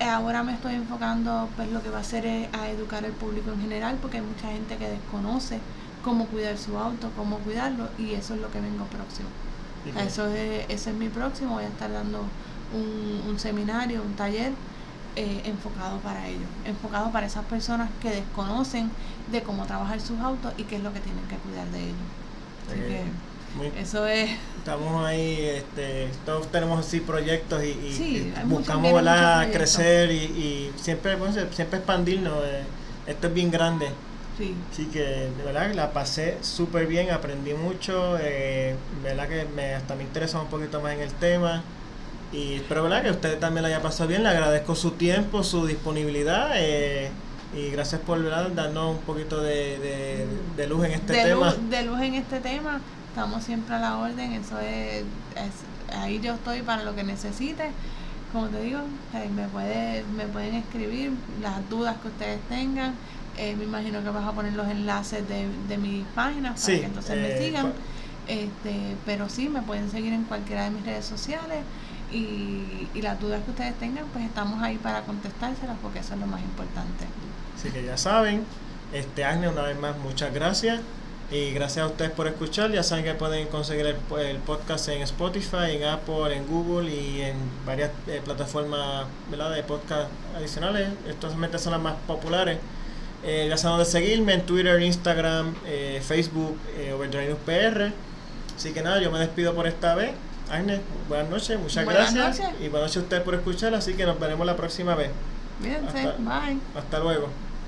Ahora me estoy enfocando, pues lo que va a hacer es a educar al público en general, porque hay mucha gente que desconoce cómo cuidar su auto, cómo cuidarlo, y eso es lo que vengo próximo. Eso es, ese es mi próximo, voy a estar dando un, un seminario, un taller eh, enfocado para ellos, enfocado para esas personas que desconocen de cómo trabajar sus autos y qué es lo que tienen que cuidar de ellos. Así que, eso es. Estamos ahí, este, todos tenemos así proyectos y, buscamos crecer y, siempre, siempre expandirnos. Eh, esto es bien grande. Sí. Así que, de verdad, la pasé súper bien, aprendí mucho. Eh, verdad que me, hasta me interesa un poquito más en el tema. Y espero ¿verdad? que usted también la haya pasado bien. Le agradezco su tiempo, su disponibilidad. Eh, y gracias por ¿verdad? darnos un poquito de, de, luz en este tema. de luz en este tema estamos siempre a la orden, eso es, ahí yo estoy para lo que necesite. Como te digo, eh, me, puede, me pueden escribir las dudas que ustedes tengan. Eh, me imagino que vas a poner los enlaces de, de mis páginas para que entonces me eh, sigan. Este, pero sí, me pueden seguir en cualquiera de mis redes sociales y, y las dudas que ustedes tengan, pues estamos ahí para contestárselas porque eso es lo más importante. Así que ya saben, este Agne, una vez más, muchas gracias. Y gracias a ustedes por escuchar. Ya saben que pueden conseguir el, podcast en Spotify, en Apple, en Google y en varias eh, plataformas de podcast adicionales. Estas son las más populares. Eh, ya saben dónde seguirme en Twitter, Instagram, eh, Facebook, eh, Overdrive PR. Así que nada, yo me despido por esta vez. Agnes, buenas noches, muchas gracias. Y buenas noches a ustedes por escuchar. Así que nos veremos la próxima vez. Bien, bye. Hasta luego.